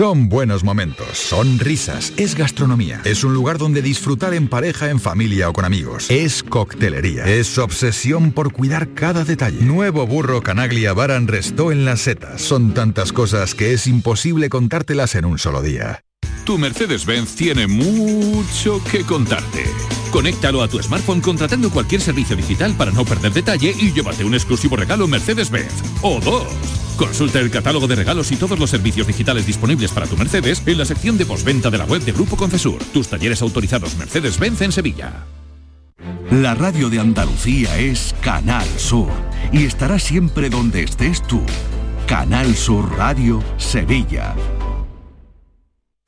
Son buenos momentos, son risas, es gastronomía, es un lugar donde disfrutar en pareja, en familia o con amigos, es coctelería, es obsesión por cuidar cada detalle. Nuevo burro Canaglia Baran Restó en las setas. Son tantas cosas que es imposible contártelas en un solo día. Tu Mercedes-Benz tiene mucho que contarte. Conéctalo a tu smartphone contratando cualquier servicio digital para no perder detalle y llévate un exclusivo regalo Mercedes-Benz. O dos. Consulta el catálogo de regalos y todos los servicios digitales disponibles para tu Mercedes en la sección de postventa de la web de Grupo Concesur. Tus talleres autorizados Mercedes-Benz en Sevilla. La radio de Andalucía es Canal Sur y estará siempre donde estés tú. Canal Sur Radio Sevilla.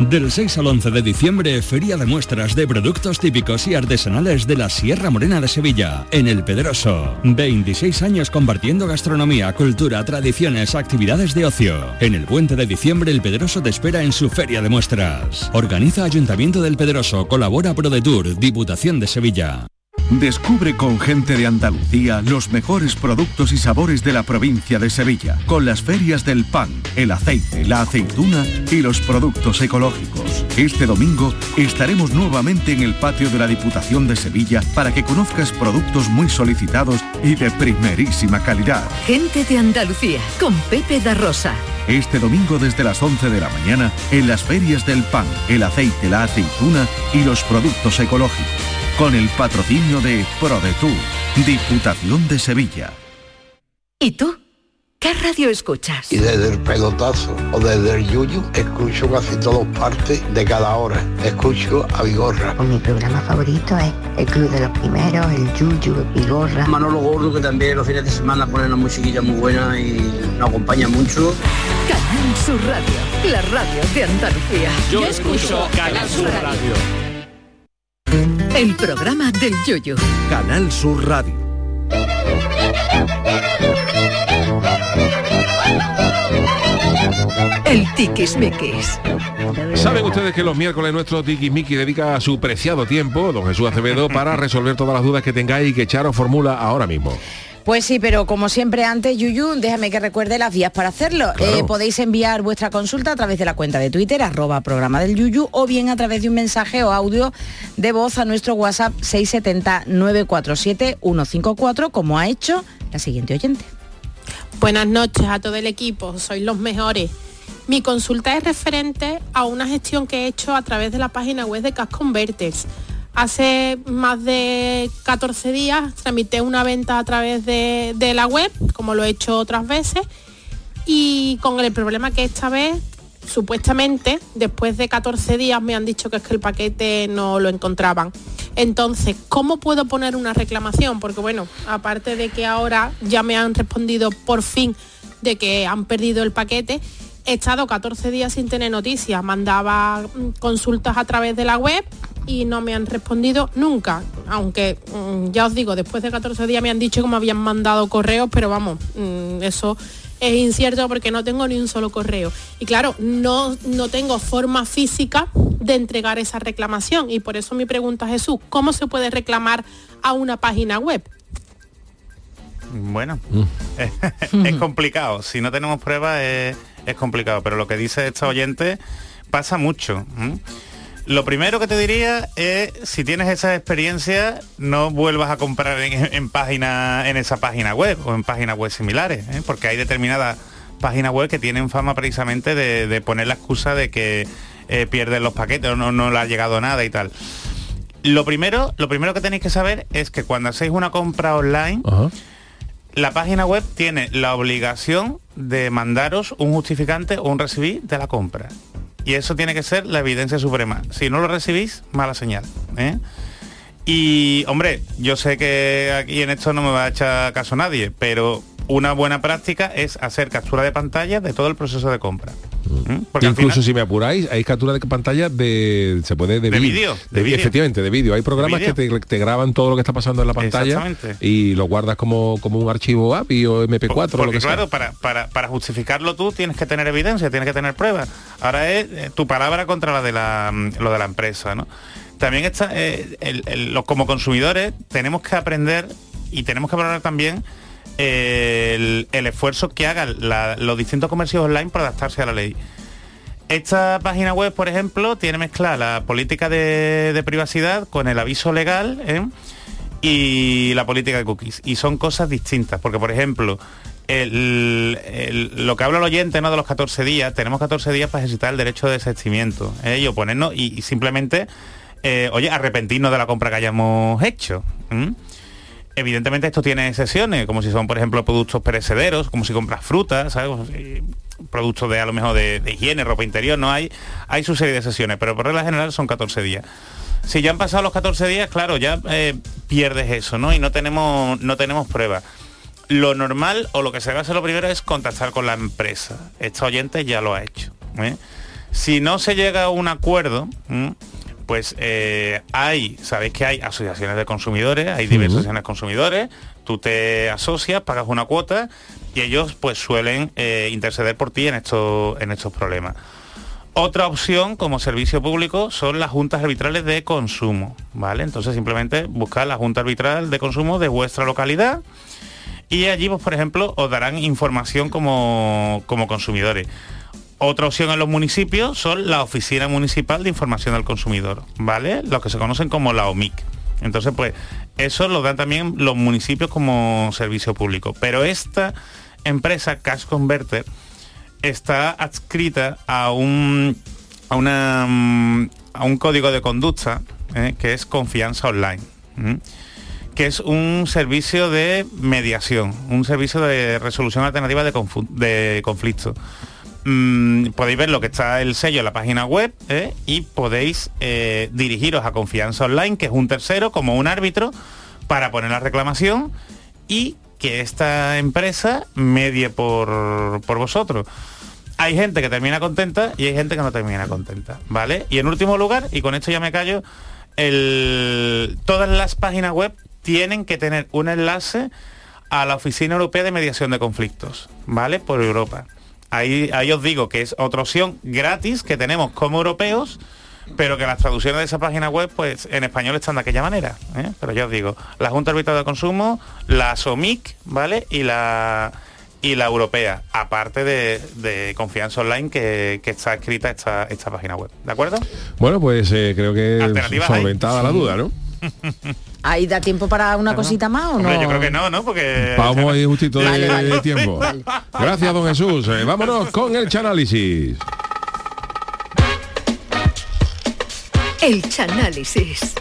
Del 6 al 11 de diciembre, Feria de Muestras de Productos Típicos y Artesanales de la Sierra Morena de Sevilla, en El Pedroso. 26 años compartiendo gastronomía, cultura, tradiciones, actividades de ocio. En el puente de diciembre, El Pedroso te espera en su Feria de Muestras. Organiza Ayuntamiento del Pedroso, colabora ProDetour, Diputación de Sevilla. Descubre con gente de Andalucía los mejores productos y sabores de la provincia de Sevilla, con las ferias del pan, el aceite, la aceituna y los productos ecológicos. Este domingo estaremos nuevamente en el patio de la Diputación de Sevilla para que conozcas productos muy solicitados y de primerísima calidad. Gente de Andalucía, con Pepe da Rosa. Este domingo desde las 11 de la mañana en las ferias del pan, el aceite, la aceituna y los productos ecológicos con el patrocinio de ProDetour, Diputación de Sevilla. ¿Y tú? ¿Qué radio escuchas? Y desde el pelotazo o desde el yuyu escucho casi todas partes de cada hora. Escucho a Vigorra. Mi programa favorito es El Club de los Primeros, el Yuyu, Vigorra. Manolo Gordo, que también los fines de semana pone una musiquilla muy buena y nos acompaña mucho. Canal Sur Radio, la radio de Andalucía. Yo escucho Canal Sur Radio. El programa del Yoyo. Canal Sur Radio. El Tiquismiquis. Saben ustedes que los miércoles nuestro Miki dedica su preciado tiempo, don Jesús Acevedo, para resolver todas las dudas que tengáis y que Charo formula ahora mismo. Pues sí, pero como siempre antes, Yuyu, déjame que recuerde las vías para hacerlo. Claro. Eh, podéis enviar vuestra consulta a través de la cuenta de Twitter, arroba programa del Yuyu, o bien a través de un mensaje o audio de voz a nuestro WhatsApp 670-947-154, como ha hecho la siguiente oyente. Buenas noches a todo el equipo, sois los mejores. Mi consulta es referente a una gestión que he hecho a través de la página web de Cash Converters. Hace más de 14 días tramité una venta a través de, de la web, como lo he hecho otras veces, y con el problema que esta vez, supuestamente, después de 14 días me han dicho que es que el paquete no lo encontraban. Entonces, ¿cómo puedo poner una reclamación? Porque bueno, aparte de que ahora ya me han respondido por fin de que han perdido el paquete, he estado 14 días sin tener noticias, mandaba mm, consultas a través de la web y no me han respondido nunca. Aunque mm, ya os digo, después de 14 días me han dicho que me habían mandado correos, pero vamos, mm, eso es incierto porque no tengo ni un solo correo. Y claro, no, no tengo forma física de entregar esa reclamación. Y por eso mi pregunta, Jesús, ¿cómo se puede reclamar a una página web? Bueno, es complicado. Si no tenemos pruebas es, es complicado. Pero lo que dice esta oyente pasa mucho. Lo primero que te diría es, si tienes esa experiencia, no vuelvas a comprar en, en página, en esa página web o en páginas web similares, ¿eh? porque hay determinadas páginas web que tienen fama precisamente de, de poner la excusa de que eh, pierden los paquetes o no, no le ha llegado nada y tal. Lo primero, lo primero que tenéis que saber es que cuando hacéis una compra online, la página web tiene la obligación de mandaros un justificante o un recibir de la compra. Y eso tiene que ser la evidencia suprema. Si no lo recibís, mala señal. ¿eh? Y, hombre, yo sé que aquí en esto no me va a echar caso nadie, pero una buena práctica es hacer captura de pantalla de todo el proceso de compra. ¿Mm? Porque al Incluso final- si me apuráis, hay captura de pantalla de se puede de, vídeo, de de efectivamente de vídeo. Hay programas que te, te graban todo lo que está pasando en la pantalla y lo guardas como, como un archivo API o MP4 o lo Porque que sea. claro, para, para, para justificarlo tú tienes que tener evidencia, tienes que tener pruebas. Ahora es eh, tu palabra contra la de la, mm, lo de la empresa, ¿no? También está, eh, el- el- los, como consumidores tenemos que aprender y tenemos que valorar también el, esfuerzo que hagan los distintos comercios online para adaptarse a la ley. Esta página web, por ejemplo, tiene mezclada la política de, privacidad con el aviso legal ¿eh? y la política de cookies. Y son cosas distintas, porque, por ejemplo, lo que habla el oyente ¿no? de los 14 días, tenemos 14 días para ejercitar el derecho de desistimiento ¿eh? y oponernos y, y simplemente, eh, oye, arrepentirnos de la compra que hayamos hecho. Evidentemente esto tiene excepciones, como si son, por ejemplo, productos perecederos, como si compras frutas, ¿sabes? Productos de a lo mejor de, higiene, ropa interior, no hay, hay su serie de sesiones, pero por regla general son 14 días. Si ya han pasado los 14 días, claro, ya eh, pierdes eso, ¿no? Y no tenemos, no tenemos pruebas. Lo normal o lo que se debe hacer lo primero es contactar con la empresa. Esta oyente ya lo ha hecho. ¿eh? Si no se llega a un acuerdo. Pues eh, hay, sabéis que hay asociaciones de consumidores, hay diversas asociaciones de consumidores, tú te asocias, pagas una cuota y ellos pues suelen eh, interceder por ti en estos, en estos problemas. Otra opción como servicio público son las juntas arbitrales de consumo, ¿vale? Entonces simplemente buscar la junta arbitral de consumo de vuestra localidad y allí, pues, por ejemplo, os darán información como, como consumidores. Otra opción en los municipios son la Oficina Municipal de Información al Consumidor, ¿vale? Los que se conocen como la OMIC. Entonces, pues, eso lo dan también los municipios como servicio público. Pero esta empresa, Cash Converter, está adscrita a un, a una, mm, a un código de conducta ¿eh? que es confianza online. que es un servicio de mediación, un servicio de resolución alternativa de, de conflictos. Mm, podéis ver lo que está el sello en la página web ¿eh? y podéis eh, dirigiros a Confianza Online, que es un tercero, como un árbitro, para poner la reclamación y que esta empresa medie por, por vosotros. Hay gente que termina contenta y hay gente que no termina contenta, ¿vale? Y en último lugar, y con esto ya me callo, el- todas las páginas web tienen que tener un enlace a la Oficina Europea de Mediación de Conflictos, ¿vale? Por Europa. Ahí, ahí os digo que es otra opción gratis que tenemos como europeos, pero que las traducciones de esa página web, pues en español están de aquella manera. ¿eh? Pero ya os digo, la Junta Arbitral de Consumo, la SOMIC, ¿vale? Y la y la europea, aparte de, de Confianza Online que, que está escrita esta, esta página web. ¿De acuerdo? Bueno, pues eh, creo que Alternativas hay. solventada la duda, ¿no? ¿Ahí da tiempo para una cosita más o no? Hombre, yo creo que no, ¿no? Porque Vamos ahí justito de, Vale, vale. de tiempo. Gracias, don Jesús. Eh, vámonos con el chanálisis. El Chanálisis.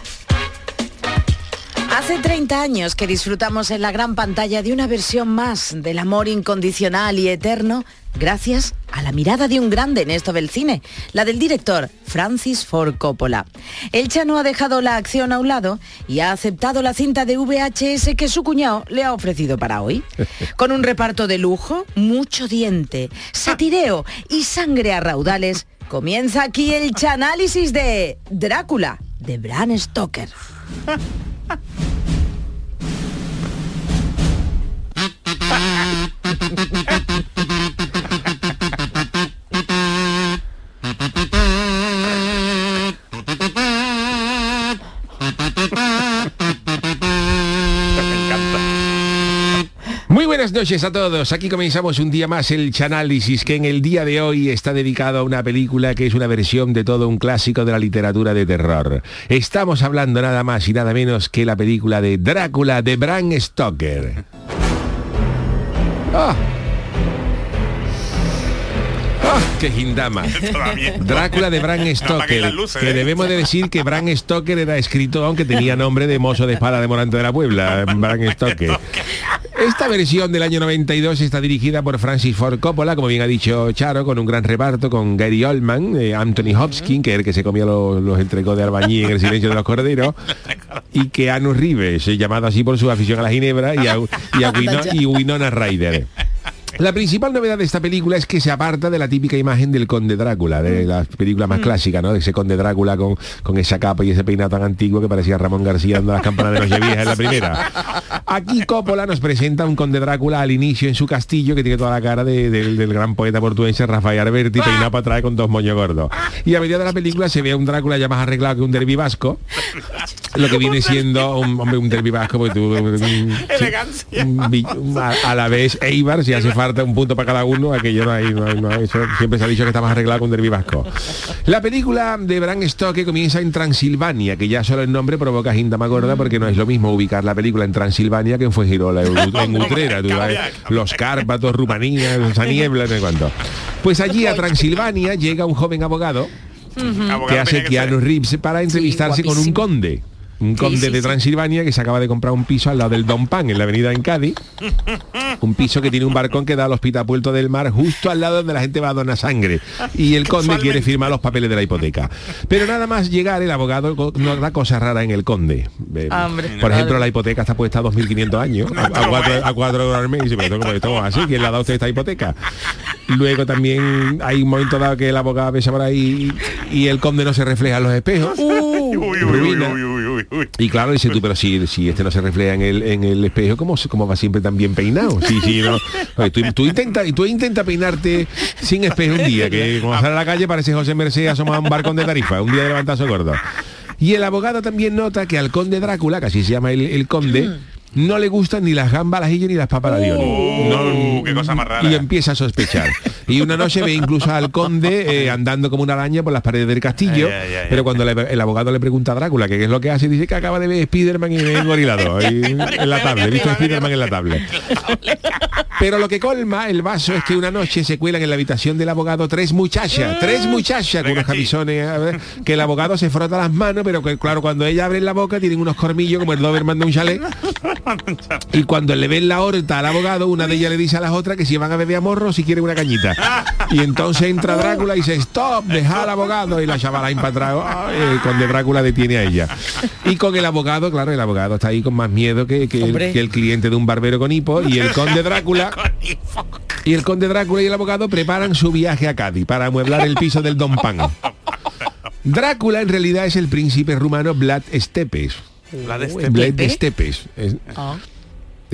Hace 30 años que disfrutamos en la gran pantalla de una versión más del amor incondicional y eterno gracias a la mirada de un grande en esto del cine, la del director Francis Ford Coppola. El Chano ha dejado la acción a un lado y ha aceptado la cinta de VHS que su cuñado le ha ofrecido para hoy. Con un reparto de lujo, mucho diente, satireo y sangre a raudales, comienza aquí el chanálisis de Drácula, de Bram Stoker. buenas noches a todos. Aquí comenzamos un día más el Chanálisis que en el día de hoy está dedicado a una película que es una versión de todo un clásico de la literatura de terror. Estamos hablando nada más y nada menos que la película de Drácula de Bram Stoker. ¡Ah! ¡Ah! ¡Qué gindama! Drácula de Bram Stoker, luces, que ¿eh? debemos de decir que Bram Stoker era escrito, aunque tenía nombre de mozo de espada de Morante de la Puebla, Bram Stoker. Esta versión del año 92 está dirigida por Francis Ford Coppola, como bien ha dicho Charo, con un gran reparto con Gary Oldman, eh, Anthony Hopkins, que es el que se comía los, los entrecos de albañí en el silencio de los corderos, y que Anu Reeves, eh, llamado así por su afición a la ginebra, y a, y a Wino- y Winona Ryder. La principal novedad de esta película es que se aparta de la típica imagen del conde Drácula, de la película más clásica, ¿no? De ese conde Drácula con, con esa capa y ese peinado tan antiguo que parecía Ramón García dando las campanas de Nochevieja en la primera. Aquí Coppola nos presenta un conde Drácula al inicio en su castillo que tiene toda la cara de- del- del gran poeta portuense Rafael Alberti, peinado para atrás con dos moños gordos. Y a medida de la película se ve a un Drácula ya más arreglado que un derbi vasco, lo que viene siendo un, hombre, un derbi vasco, porque tú... un- un- a la vez Eibar, si hace falta un punto para cada uno, aquello no hay, no hay- no hay- eso siempre se ha dicho que está más arreglado con derbi vasco. La película de Bram Stoker comienza en Transilvania, que ya solo el nombre provoca gindama gorda porque no es lo mismo ubicar la película en Transilvania que en Fuengirola, en, Utrera, tú sabes, los Cárpatos, Rumanía, esa niebla, no sé cuánto. Pues allí a Transilvania llega un joven abogado que hace que Keanu. Reeves para entrevistarse con un conde. Un conde sí, de. Transilvania que se acaba de comprar un piso al lado del Don Pan, en la avenida en Cádiz. Un piso que tiene un balcón que da al Hospital Puerto del Mar, justo al lado donde la gente va a donar sangre. Y el conde quiere firmar los papeles de la hipoteca. Pero nada más llegar, el abogado no da cosas raras en el conde. Eh, Hombre. Por ejemplo, la hipoteca está puesta a 2.500 años, a, a cuatro, a cuatro euros al mes. Y dice, pero esto, así, ¿quién le ha dado usted esta hipoteca? Luego también hay un momento dado que el abogado besa por ahí y, el conde no se refleja en los espejos. Ruina. Y claro, dice tú, pero si, si este no se refleja en el, en el espejo, ¿cómo, cómo va siempre tan bien peinado? Sí, sí, no. Tú, tú intenta, tú intenta peinarte sin espejo un día, que cuando sale a la calle parece José Merced asomado a un barcón de tarifa, un día de levantazo gordo. Y el abogado también nota que al conde Drácula, que así se llama el, el conde, no le gustan ni las gambas al ajillo ni las papas Dioni. No, qué cosa más rara. y empieza a sospechar. Y una noche ve incluso al conde eh, andando como una araña por las paredes del castillo, Ay, ay, ay, pero cuando le- el abogado le pregunta a Drácula que qué es lo que hace, dice que acaba de ver Spiderman y ve engorilado ahí en la tablet, visto a Spiderman en la tablet. Pero lo que colma el vaso es que una noche se cuelan en la habitación del abogado tres muchachas, tres muchachas con unos camisones, a ver, que el abogado se frota las manos, pero que claro, cuando ella abre la boca tienen unos cormillos como el Doberman de un chalet. Y cuando le ven la horta al abogado, una de ellas le dice a las otras que si van a beber a morro si quiere una cañita. Y entonces entra Drácula y dice, stop, deja al abogado. Y la chavala ay, el conde Drácula detiene a ella. Y con el abogado, claro, el abogado está ahí con más miedo que, que el, que el cliente de un barbero con hipo. Y el conde Drácula... Y el conde Drácula y el abogado preparan su viaje a Cádiz para amueblar el piso del Don Pan. Drácula en realidad es el príncipe rumano Vlad este Vlad de Estepes. Es- Ah.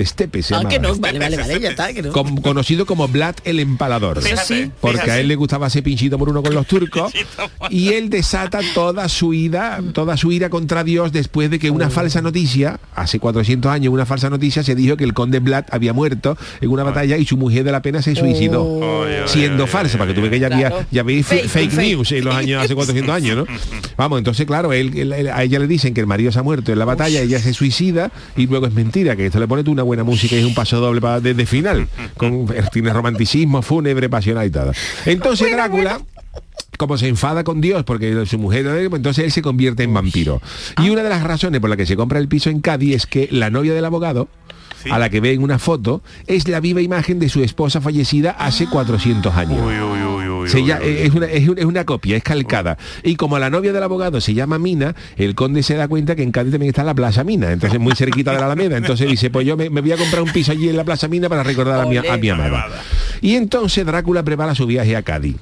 Estepes se Ah, llama. que no, vale, vale, vale, ya está, que no. Conocido como Vlad el empalador. Fíjate, Sí. Porque fíjate. a él le gustaba hacer pinchito por uno con los turcos. y él desata toda su ira, toda su ira contra Dios después de que una falsa noticia, hace 400 años, una falsa noticia se dijo que el conde Vlad había muerto en una batalla y su mujer de la pena se suicidó. siendo falsa, para que tú veas que ya había, ya veis Fake, fake, fake. news en los años hace 400 años, ¿no? Vamos, entonces claro, él, él- él- a ella le dicen que el marido se ha muerto en la batalla, ella se suicida y luego es mentira, que esto le pone tú una buena música y es un paso doble para desde final, con tiene romanticismo, fúnebre, pasional y todo. Entonces Drácula como se enfada con Dios porque su mujer entonces él se convierte en vampiro. Y una de las razones por la que se compra el piso en Cádiz es que la novia del abogado a la que ve en una foto es la viva imagen de su esposa fallecida hace 400 años se es, una, es, un- es una copia, es calcada. Y como la novia del abogado se llama Mina, el conde se da cuenta que en Cádiz también está la Plaza Mina, entonces muy cerquita de la Alameda. Entonces dice, pues yo me, me voy a comprar un piso allí en la Plaza Mina para recordar a mi, a mi amada. Y entonces Drácula prepara su viaje a Cádiz.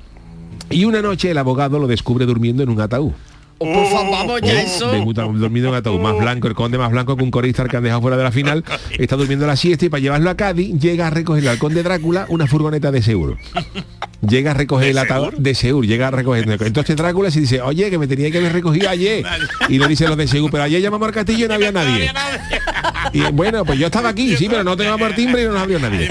Y una noche el abogado lo descubre durmiendo en un ataúd. Oh, por favor, vamos ya eso. Un ata- dormido en un ataúd más blanco, el conde más blanco que un corista que han dejado fuera de la final, está durmiendo la siesta y para llevarlo a Cádiz llega a recoger al conde Drácula una furgoneta de seguro. Llega a recoger el ataúd de Seur, llega a recoger. Entonces Drácula se dice, oye, que me tenía que haber recogido ayer. Y le dice los de Seur, pero ayer llamamos al castillo y no había nadie. Y bueno, pues yo estaba aquí, sí, pero no teníamos al timbre y no nos abrió nadie.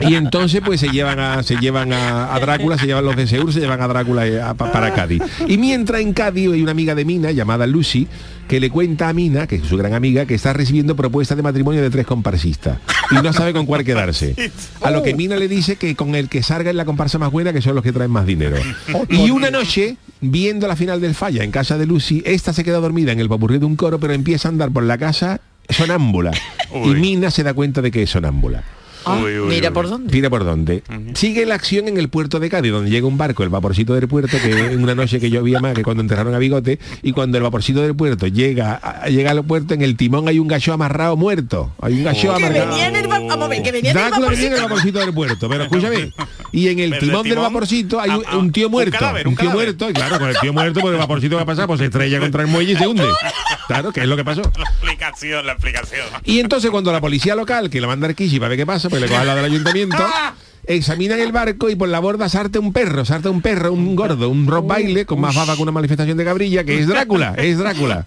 Y entonces pues se llevan a se llevan a, a Drácula, se llevan los de Seur, se llevan a Drácula eh, a- pa- para Cádiz. Y mientras en Cádiz hay una amiga de Mina llamada Lucy que le cuenta a Mina, que es su gran amiga, que está recibiendo propuestas de matrimonio de tres comparsistas y no sabe con cuál quedarse. A lo que Mina le dice que con el que salga en la comparsa más buena, que son los que traen más dinero. Y una noche, viendo la final del falla en casa de Lucy, esta se queda dormida en el papurrí de un coro, pero empieza a andar por la casa sonámbula. Y Mina se da cuenta de que es sonámbula. Ah, mira por dónde. Mira por dónde. Sigue la acción en el puerto de Cádiz, donde llega un barco, el vaporcito del puerto, que en una noche que llovía más que cuando enterraron a Bigote, y cuando el vaporcito del puerto llega, a- llega al puerto, en el timón hay un gacho amarrado muerto. Hay un gacho Que amarrado. venía en el va- vamos a ver, que venía en el vaporcito. del puerto, pero escúchame. Y en el timón del vaporcito hay un, un tío muerto. cadáver, un un tío cadáver. muerto, y claro, con el tío muerto, pues el vaporcito que ha pasado, pues se estrella contra el muelle y se hunde. Claro, que es lo que pasó. La explicación, la explicación. Y entonces cuando la policía local, que la manda Arquishi para ver qué pasa, pues le coge la del ayuntamiento, examinan el barco y por la borda salta un perro, salta un perro, un gordo, un rock baile con más baba que una manifestación de cabrilla, que es Drácula, es Drácula.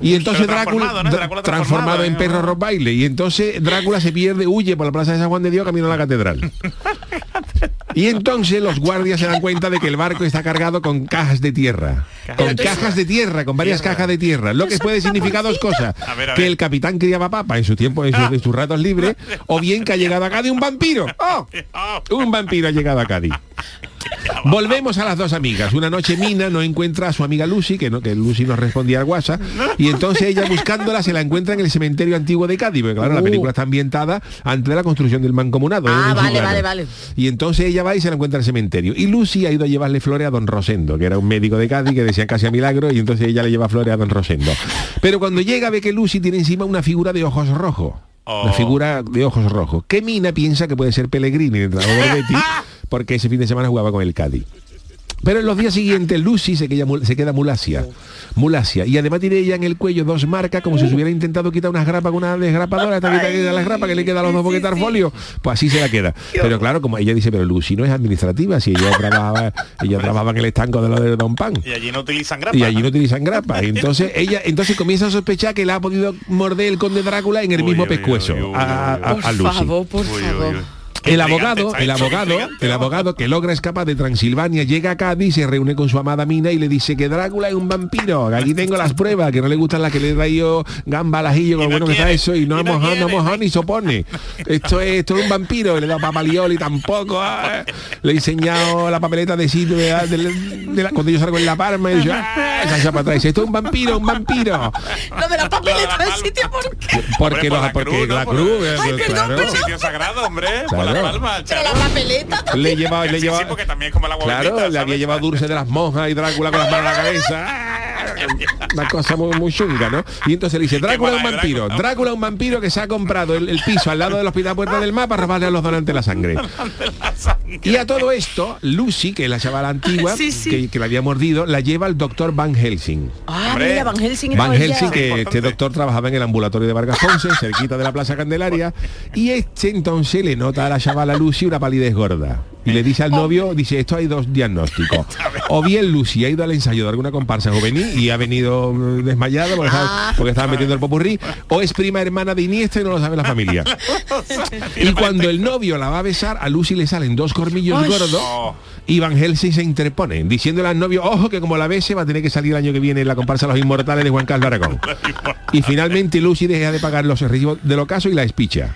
y entonces Drácula, transformado, ¿no? Dr- Drácula transformado transformado, en ¿eh? perro rock baile. Y entonces Drácula se pierde, huye por la plaza de San Juan de Dios camino a la catedral. Y entonces los guardias se dan cuenta de que el barco está cargado con cajas de tierra. Con cajas de tierra, con varias cajas de tierra. Lo que puede significar dos cosas. A ver, a Que el capitán criaba papa en su tiempo, en sus, en sus ratos libres, o bien que ha llegado a Cádiz un vampiro. ¡Oh! Un vampiro ha llegado a Cádiz. Volvemos a las dos amigas. Una noche Mina no encuentra a su amiga Lucy, que no, que Lucy no respondía al WhatsApp, y entonces ella buscándola se la encuentra en el cementerio antiguo de Cádiz, porque claro, la película está ambientada antes de la construcción del mancomunado. Ah, en vale, vale, vale. Y entonces ella va y se la encuentra en el cementerio. Y Lucy ha ido a llevarle flores a don Rosendo, que era un médico de Cádiz que decía casi a milagro, y entonces ella le lleva flores a don Rosendo. Pero cuando llega ve que Lucy tiene encima una figura de ojos rojos. Una figura de ojos rojos. Que Mina piensa que puede ser Pellegrini, el Betis, porque ese fin de semana jugaba con el Cádiz. Pero en los días siguientes Lucy se queda, se queda mulasia. Mulasia. Y además tiene ella en el cuello dos marcas como si se hubiera intentado quitar unas grapas con una desgrapadora, hasta quitar las grapas que le queda a los dos boquetar folio. Pues así se la queda. Pero claro, como ella dice, pero Lucy no es administrativa, si ella trabajaba, ella trabajaba en el estanco de lo de Don Pan. Y allí no utilizan grapa. Y allí no utilizan grapas. Y Entonces ella entonces comienza a sospechar que le ha podido morder el conde Drácula en el mismo pescuezo a, a- a Por Lucy. favor, por favor. El abogado, el abogado, el abogado que logra escapar de Transilvania llega a Cádiz, se reúne con su amada Mina y le dice que Drácula es un vampiro, que aquí tengo las pruebas, que no le gustan las que le he traído gamba al ajillo, con lo bueno que está eso, y no hemos no hemos mojado ni sopone. Esto es, esto es un vampiro, le he dado papalioli tampoco. ah. Le he enseñado la papeleta de sitio de, de de la- cuando yo salgo en la palma y yo, ah, esa chapa atrás. Esto es un vampiro, un vampiro. Lo de la papeleta del sitio, ¿por qué? Porque, por la porque cruz, ¿no? la cruz, eh, Ay, perdón, claro. perdón. Sitio sagrado, hombre. Por Claro. la palma, Pero la papeleta. Le llevaba, le Sí, sí, llevaba, porque también es como el agua Claro, le había llevado dulce de las monjas y Drácula con las manos en la cabeza. Una cosa muy, muy chunga, ¿no? Y entonces le dice, Drácula es un vampiro. Drácula, es un vampiro que se ha comprado el, el piso al lado del hospital Puerta del Mar para robarle a los donantes la sangre. Y a todo esto, Lucy, que es la chavala antigua, Sí, sí. Que, que la había mordido, la lleva al doctor Van Helsing. Ah, Hombre. mira, Van Helsing Van Helsing, que este doctor trabajaba en el ambulatorio de Vargas Ponce, cerquita de la Plaza Candelaria, y este entonces le nota a la chavala Lucy una palidez gorda. Y le dice al novio, dice, esto hay dos diagnósticos. O bien Lucy ha ido al ensayo de alguna comparsa juvenil y ha venido mm, desmayada porque, estaba, porque estaba metiendo el popurrí, o es prima hermana de Iniesta y no lo sabe la familia. Y cuando el novio la va a besar, a Lucy le salen dos cormillos Ay. gordos y Van Helsing se interpone, diciéndole al novio, ojo que como la bese va a tener que salir el año que viene en la comparsa Los Inmortales de Juan Carlos Aragón. Y finalmente Lucy deja de pagar los recibos del ocaso y la espicha.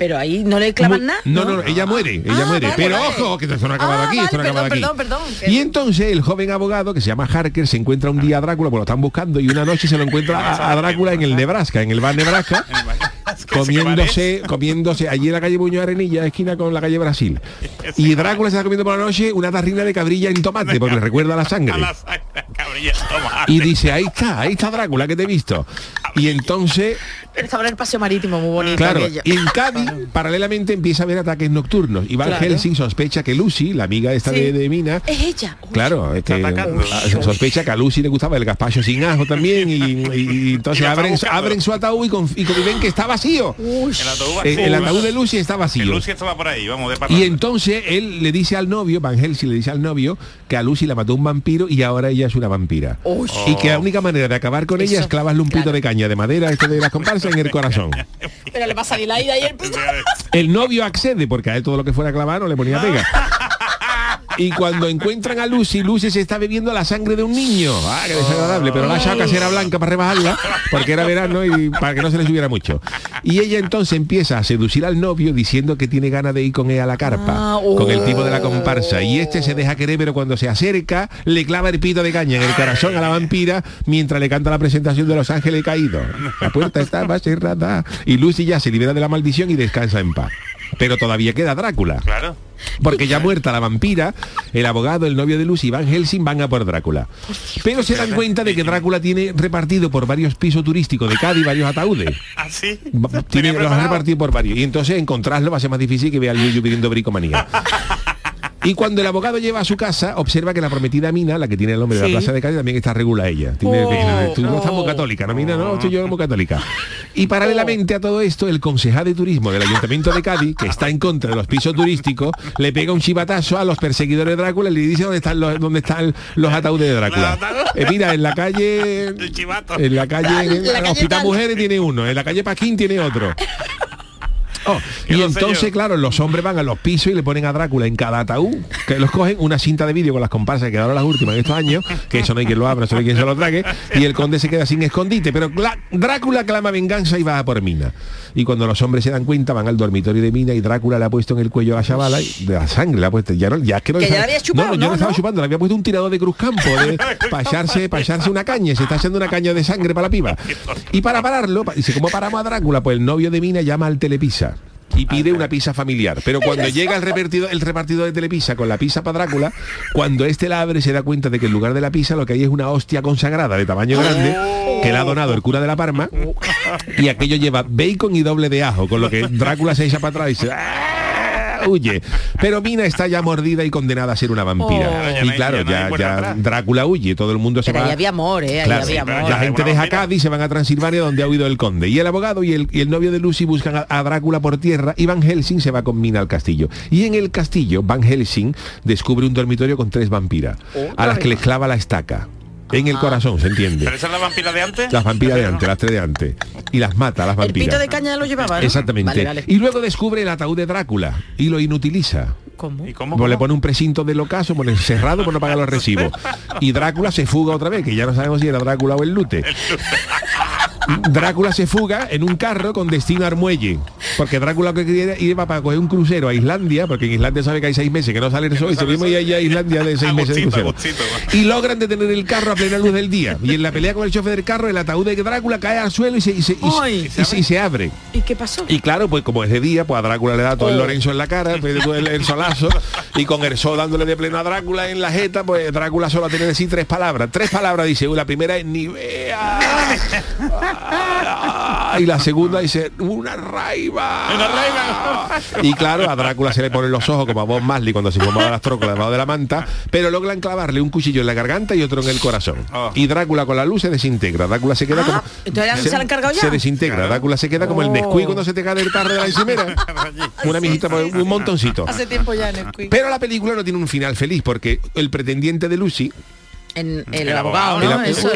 Pero ahí no le clavan nada. No, no, no, ella muere, ella Ah, muere. vale, Pero vale. ojo, que esto no ha acabado Ah, aquí, esto no ha acabado aquí. perdón, perdón, perdón. Y entonces el joven abogado que se llama Harker se encuentra un día a Drácula, porque lo están buscando, y una noche se lo encuentra a, a Drácula en el Nebraska, en el bar Nebraska, comiéndose, comiéndose allí en la calle Buño de Arenilla, esquina con la calle Brasil. Y Drácula se está comiendo por la noche una tarrina de cabrilla en tomate, porque le recuerda a la sangre. Y dice, ahí está, ahí está Drácula que te he visto. Y entonces, estaba en el paseo marítimo, muy bonito. claro, aquello. y en Cádiz, paralelamente empieza a haber ataques nocturnos. Y Van Claro. Helsing sospecha que Lucy, la amiga esta Sí. de, de Mina, Es ella. Uy, Claro, es que atacando. ah, sospecha que a Lucy le gustaba el gazpacho sin ajo también y, y- y entonces Y abren, su ataúd y, con- y con- y ven que está vacío. uy. El ataúd El, vacío. el ataúd de Lucy está vacío. Lucy estaba por ahí, vamos, de Y entonces él le dice al novio, Van Helsing le dice al novio que a Lucy la mató un vampiro y ahora ella es una vampira. Uy. Y que la única manera de acabar con ella es clavarle un pito de caña de madera, este de las comparsas, en el corazón. Pero le va a salir la ida y el pito. El novio accede porque a él todo lo que fuera clavar no le ponía pega. Y cuando encuentran a Lucy, Lucy se está bebiendo la sangre de un niño. Ah, qué desagradable, pero la ha echado casera blanca para rebajarla, porque era verano y para que no se le subiera mucho. Y ella entonces empieza a seducir al novio diciendo que tiene ganas de ir con ella a la carpa, Ah, con el tipo de la oh. comparsa. Y este se deja querer, pero cuando se acerca, le clava el pito de caña en el corazón a la vampira mientras le canta la presentación de Los Ángeles Caídos. La puerta estaba cerrada. Y Lucy ya se libera de la maldición y descansa en paz. Pero todavía queda Drácula. Claro. Porque ya muerta la vampira, el abogado, el novio de Lucy y Van Helsing van a por Drácula. Pero se dan cuenta de que Drácula tiene repartido por varios pisos turísticos de Cádiz varios ataúdes. Así. Va- Tiene, los repartido por varios. Y entonces encontrarlo va a ser más difícil que vea al Yuyu pidiendo bricomanía. Y cuando el abogado lleva a su casa, observa que la prometida Mina, la que tiene el nombre de la plaza de Cádiz, también está regula ella. Tiene- Oh, tú no estás muy oh. católica, ¿no, Mina? No, estoy yo muy católica. Y paralelamente a todo esto, el concejal de turismo del Ayuntamiento de Cádiz, que está en contra de los pisos turísticos, le pega un chivatazo a los perseguidores de Drácula y le dice dónde están los, dónde están los ataúdes de Drácula. Eh, mira, en la calle... En la calle, en La calle Hospital tal. Mujeres tiene uno, en la calle Paquín tiene otro. Oh, y entonces, yo. claro, los hombres van a los pisos y le ponen a Drácula en cada ataúd, que los cogen una cinta de vídeo con las comparsas que quedaron las últimas en estos años, que eso no hay quien lo abra, eso no hay quien se lo trague, y el conde se queda sin escondite. Pero Drácula clama venganza y va a por Mina. Y cuando los hombres se dan cuenta, van al dormitorio de Mina y Drácula le ha puesto en el cuello a la chavala y de la sangre, le ha puesto, ya no, ya es que no Que le ya estaba- la había chupado, no, no, yo ¿no? no estaba chupando, le había puesto un tirador de cruzcampo de para echarse, pa' echarse una caña, se está haciendo una caña de sangre para la piba. Y para pararlo, pa- dice, ¿cómo paramos a Drácula? Pues el novio de Mina llama al Telepisa y pide una pizza familiar. Pero cuando llega el repartido, el repartidor de Telepisa con la pizza para Drácula, cuando este la abre se da cuenta de que en lugar de la pizza lo que hay es una hostia consagrada de tamaño grande que le ha donado el cura de la Parma y aquello lleva bacon y doble de ajo, con lo que Drácula se echa para atrás y dice "Ah", huye. Pero Mina está ya mordida y condenada a ser una vampira. Oh. Y claro, ya ya. Drácula huye, todo el mundo se Pero ahí va. había amor, ¿eh? Ahí Claro, había amor. la gente deja. Cádiz y se van a Transilvania donde ha huido el conde. Y el abogado y el, y el novio de Lucy buscan a, a Drácula por tierra y Van Helsing se va con Mina al castillo. Y en el castillo, Van Helsing descubre un dormitorio con tres vampiras, a las que les clava la estaca. En el corazón, ¿se entiende? ¿Pero esa es la vampira de antes? Las vampiras de antes, las tres de antes. Y las mata, las El vampiras. pito de caña lo llevaba, ¿no? Exactamente. Vale, vale. Y luego descubre el ataúd de Drácula y lo inutiliza. ¿Cómo? ¿Y cómo? Pues le pone un precinto del ocaso, pone cerrado por no pagar los recibos. Y Drácula se fuga otra vez, que ya no sabemos si era Drácula o el Lute. Drácula se fuga en un carro con destino a Armuelle. Porque Drácula lo que quería iba para coger un crucero a Islandia, porque en Islandia sabe que hay seis meses que no sale el sol, y se mismo y allá a Islandia de seis meses de crucero. Agustito. Y logran detener el carro a plena luz del día. Y en la pelea con el chofer del carro, el ataúd de Drácula cae al suelo y se, y se, y se- Ay. y se- y se abre. ¿Y qué pasó? Y claro, pues como es de día, pues a Drácula le da todo el Lorenzo en la cara, pues, todo el, el solazo, y con el sol dándole de pleno a Drácula en la jeta, pues Drácula solo tiene que decir tres palabras. Tres palabras dice, "Uy, la primera es ni vea. Ah, Y la segunda dice, una raiva. Una raiva. Y claro, a Drácula se le ponen los ojos como a Bob Marley cuando se fumaba las trócolas debajo de la manta, pero logran clavarle un cuchillo en la garganta y otro en el corazón. Oh. Y Drácula con la luz se desintegra. Drácula se queda Ah, como... entonces se cargado ya. Se desintegra. Drácula se queda como el Oh. Nesquik cuando se te cae del tarro de la encimera. Una mijita, pues, un montoncito. Hace tiempo ya en el quick. Pero la película no tiene un final feliz porque el pretendiente de Lucy En el, El abogado, ¿no? el- Eso,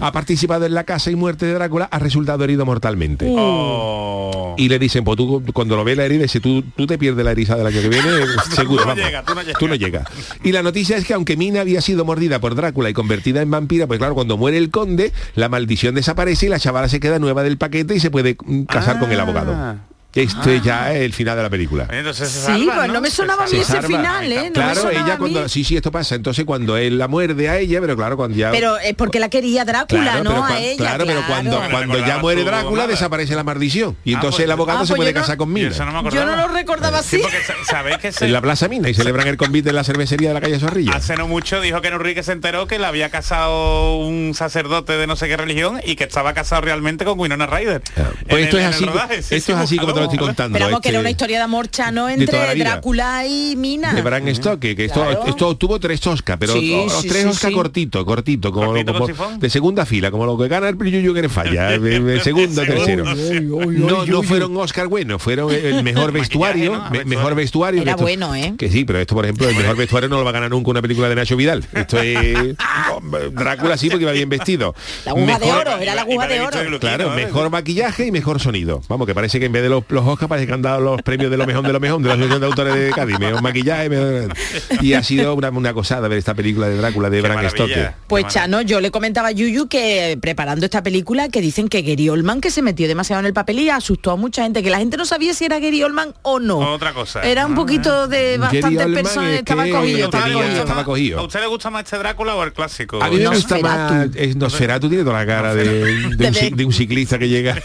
ha participado en la casa y muerte de Drácula, ha resultado herido mortalmente. Oh. Y le dicen, pues tú cuando lo ve la herida, dice, tú, tú te pierdes la eriza del año que viene, seguro. Tú no vamos. llegas, tú no llegas. Tú no llegas. Y la noticia es que aunque Mina había sido mordida por Drácula y convertida en vampira, pues claro, cuando muere el conde, la maldición desaparece y la chavala se queda nueva del paquete y se puede mm, casar con el abogado. Esto es ya el final de la película. Entonces se Sí, pues no me sonaba a mí ese final, ¿eh? No claro, ella cuando sí, sí, esto pasa. Entonces cuando él la muerde a ella, pero claro, cuando ya Pero es porque la quería Drácula, Claro, ¿no? pero, a ella, claro, pero cuando, claro. cuando ya muere Drácula desaparece la maldición. Y Ah, entonces pues- el abogado Ah, se pues puede no- casar con Y Mina. eso no me Yo no lo recordaba Sí, así. porque sabéis que se- En la Plaza Mina y celebran el convite en la cervecería de la calle Zorrilla. Hace no mucho dijo que Enrique se enteró que le había casado un sacerdote de no sé qué religión y que estaba casado realmente con Winona Ryder. Pues En esto es así. Sí, esto sí, es así como te lo estoy contando. Pero vamos, que era este, una historia de amor chano entre. Drácula y Mina. de Bram Stoker, que esto, Claro. esto obtuvo tres Oscar, pero Sí, los sí, tres sí, Oscar sí. cortito, cortito, como, Cortito de segunda fila, como lo que gana el Yuyu que le falla, de- de segundo, tercero. No, no fueron Oscar buenos, fueron el mejor vestuario, mejor vestuario. Era bueno, ¿eh? Que sí, pero esto, por ejemplo, el mejor vestuario no lo va a ganar nunca una película de Nacho Vidal. Esto es Drácula sí porque iba bien vestido. La aguja de Mejor- oro, era la aguja de oro. Claro, mejor maquillaje y mejor sonido. Vamos, que parece que en vez de los, los Oscar parece que han dado los premios de lo mejor de lo mejor de la Asociación de Autores de Cádiz. Mejor maquillaje, mejor- Y ha sido una, una cosada ver esta película de Drácula de Bram. Stoker. Pues Chano, yo le comentaba a Yuyu que preparando esta película que dicen que Gary Oldman que se metió demasiado en el papel y asustó a mucha gente, que la gente no sabía si era Gary Oldman o no. Otra cosa. Era un poquito de Gary bastantes personas, es estaba cogido, estaba tenía- cogido. estaba cogido. ¿A usted le gusta más este Drácula o el clásico? A mí me gusta Nosferatu. más es Nosferatu tiene toda la cara de, de un, De- de un ciclista que llega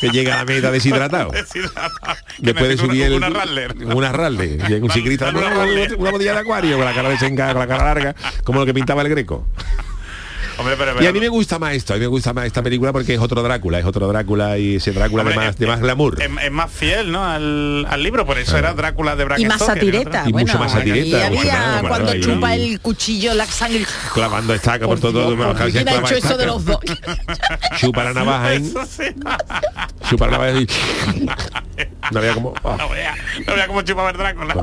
que llega a la meta deshidratado. Después de subir el, una Rattler. una Rattler, un ciclista Una una, botella de acuario con la cara desencada, con la cara larga, como lo que pintaba el greco. Hombre, pero, Y pero- a mí me gusta más esto, a mí me gusta más esta película porque es otro Drácula, es otro Drácula y ese Drácula Hombre, de más, es- de más glamour. es, es más fiel, ¿no? Al, al libro, por eso era Drácula de Bram Y más satireta, Y bueno, mucho más satireta, y había claro, cuando ahí- chupa el cuchillo, la sangre. Clavando estaca por todo, Dios, bueno, ¿por casi ¿Quién ha hecho eso estaca. de los dos? Chupa la navaja, ¿eh? Eso sí. Chupa la navaja y... No había como... ah, No vea, no vea cómo chupaba el Drácula. no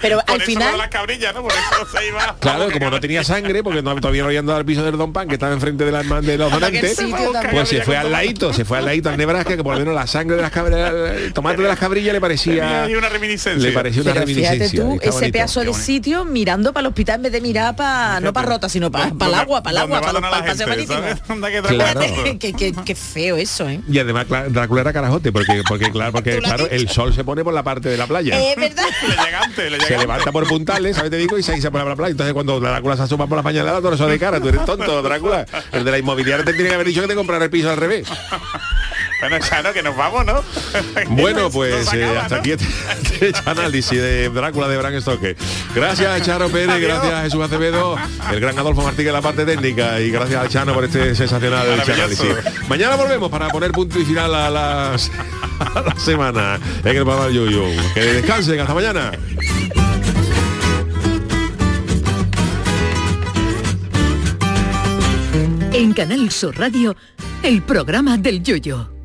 Pero al lo final de las cabrillas, ¿no? Por eso se iba. Claro, como no tenía sangre, porque no, todavía no habían dado al piso del Don Pan, que estaba enfrente de, la, de los donantes, pues se fue al ladito, se fue al ladito al Nebraska, que por lo menos la sangre de las cabrillas, el tomate de las cabrillas le parecía... Una reminiscencia. Le pareció una Pero fíjate reminiscencia. tú, ese bonito. pedazo de sitio mirando para el hospital en vez de mirar para no para rota, sino para el agua, para el agua, para los pa- paseos marítimos. Claro. Fíjate, qué, qué- qué feo eso, ¿eh? Y además Drácula era carajote, porque, porque claro, porque claro, el sol se pone por la parte de la playa. Es verdad. se levanta por puntales, ¿sabes? Te digo, y se, y se pone por la playa. Entonces cuando Drácula se asoma por la mañana, todo eso de cara, tú eres tonto, Drácula. El de la inmobiliaria te tiene que haber dicho que te comprara el piso al revés. Bueno, Chano, que nos vamos, ¿no? Bueno, pues eh, hasta aquí este, este análisis de Drácula de Bram Stoker. Gracias Charo Pérez, gracias a Jesús Acevedo, el gran Adolfo Martí en la parte técnica y gracias a Chano por este sensacional análisis. Mañana volvemos para poner punto y final a, las, a la semana en el programa del Yuyu. Que descansen, hasta mañana. En Canal Sur Radio, el programa del Yoyo.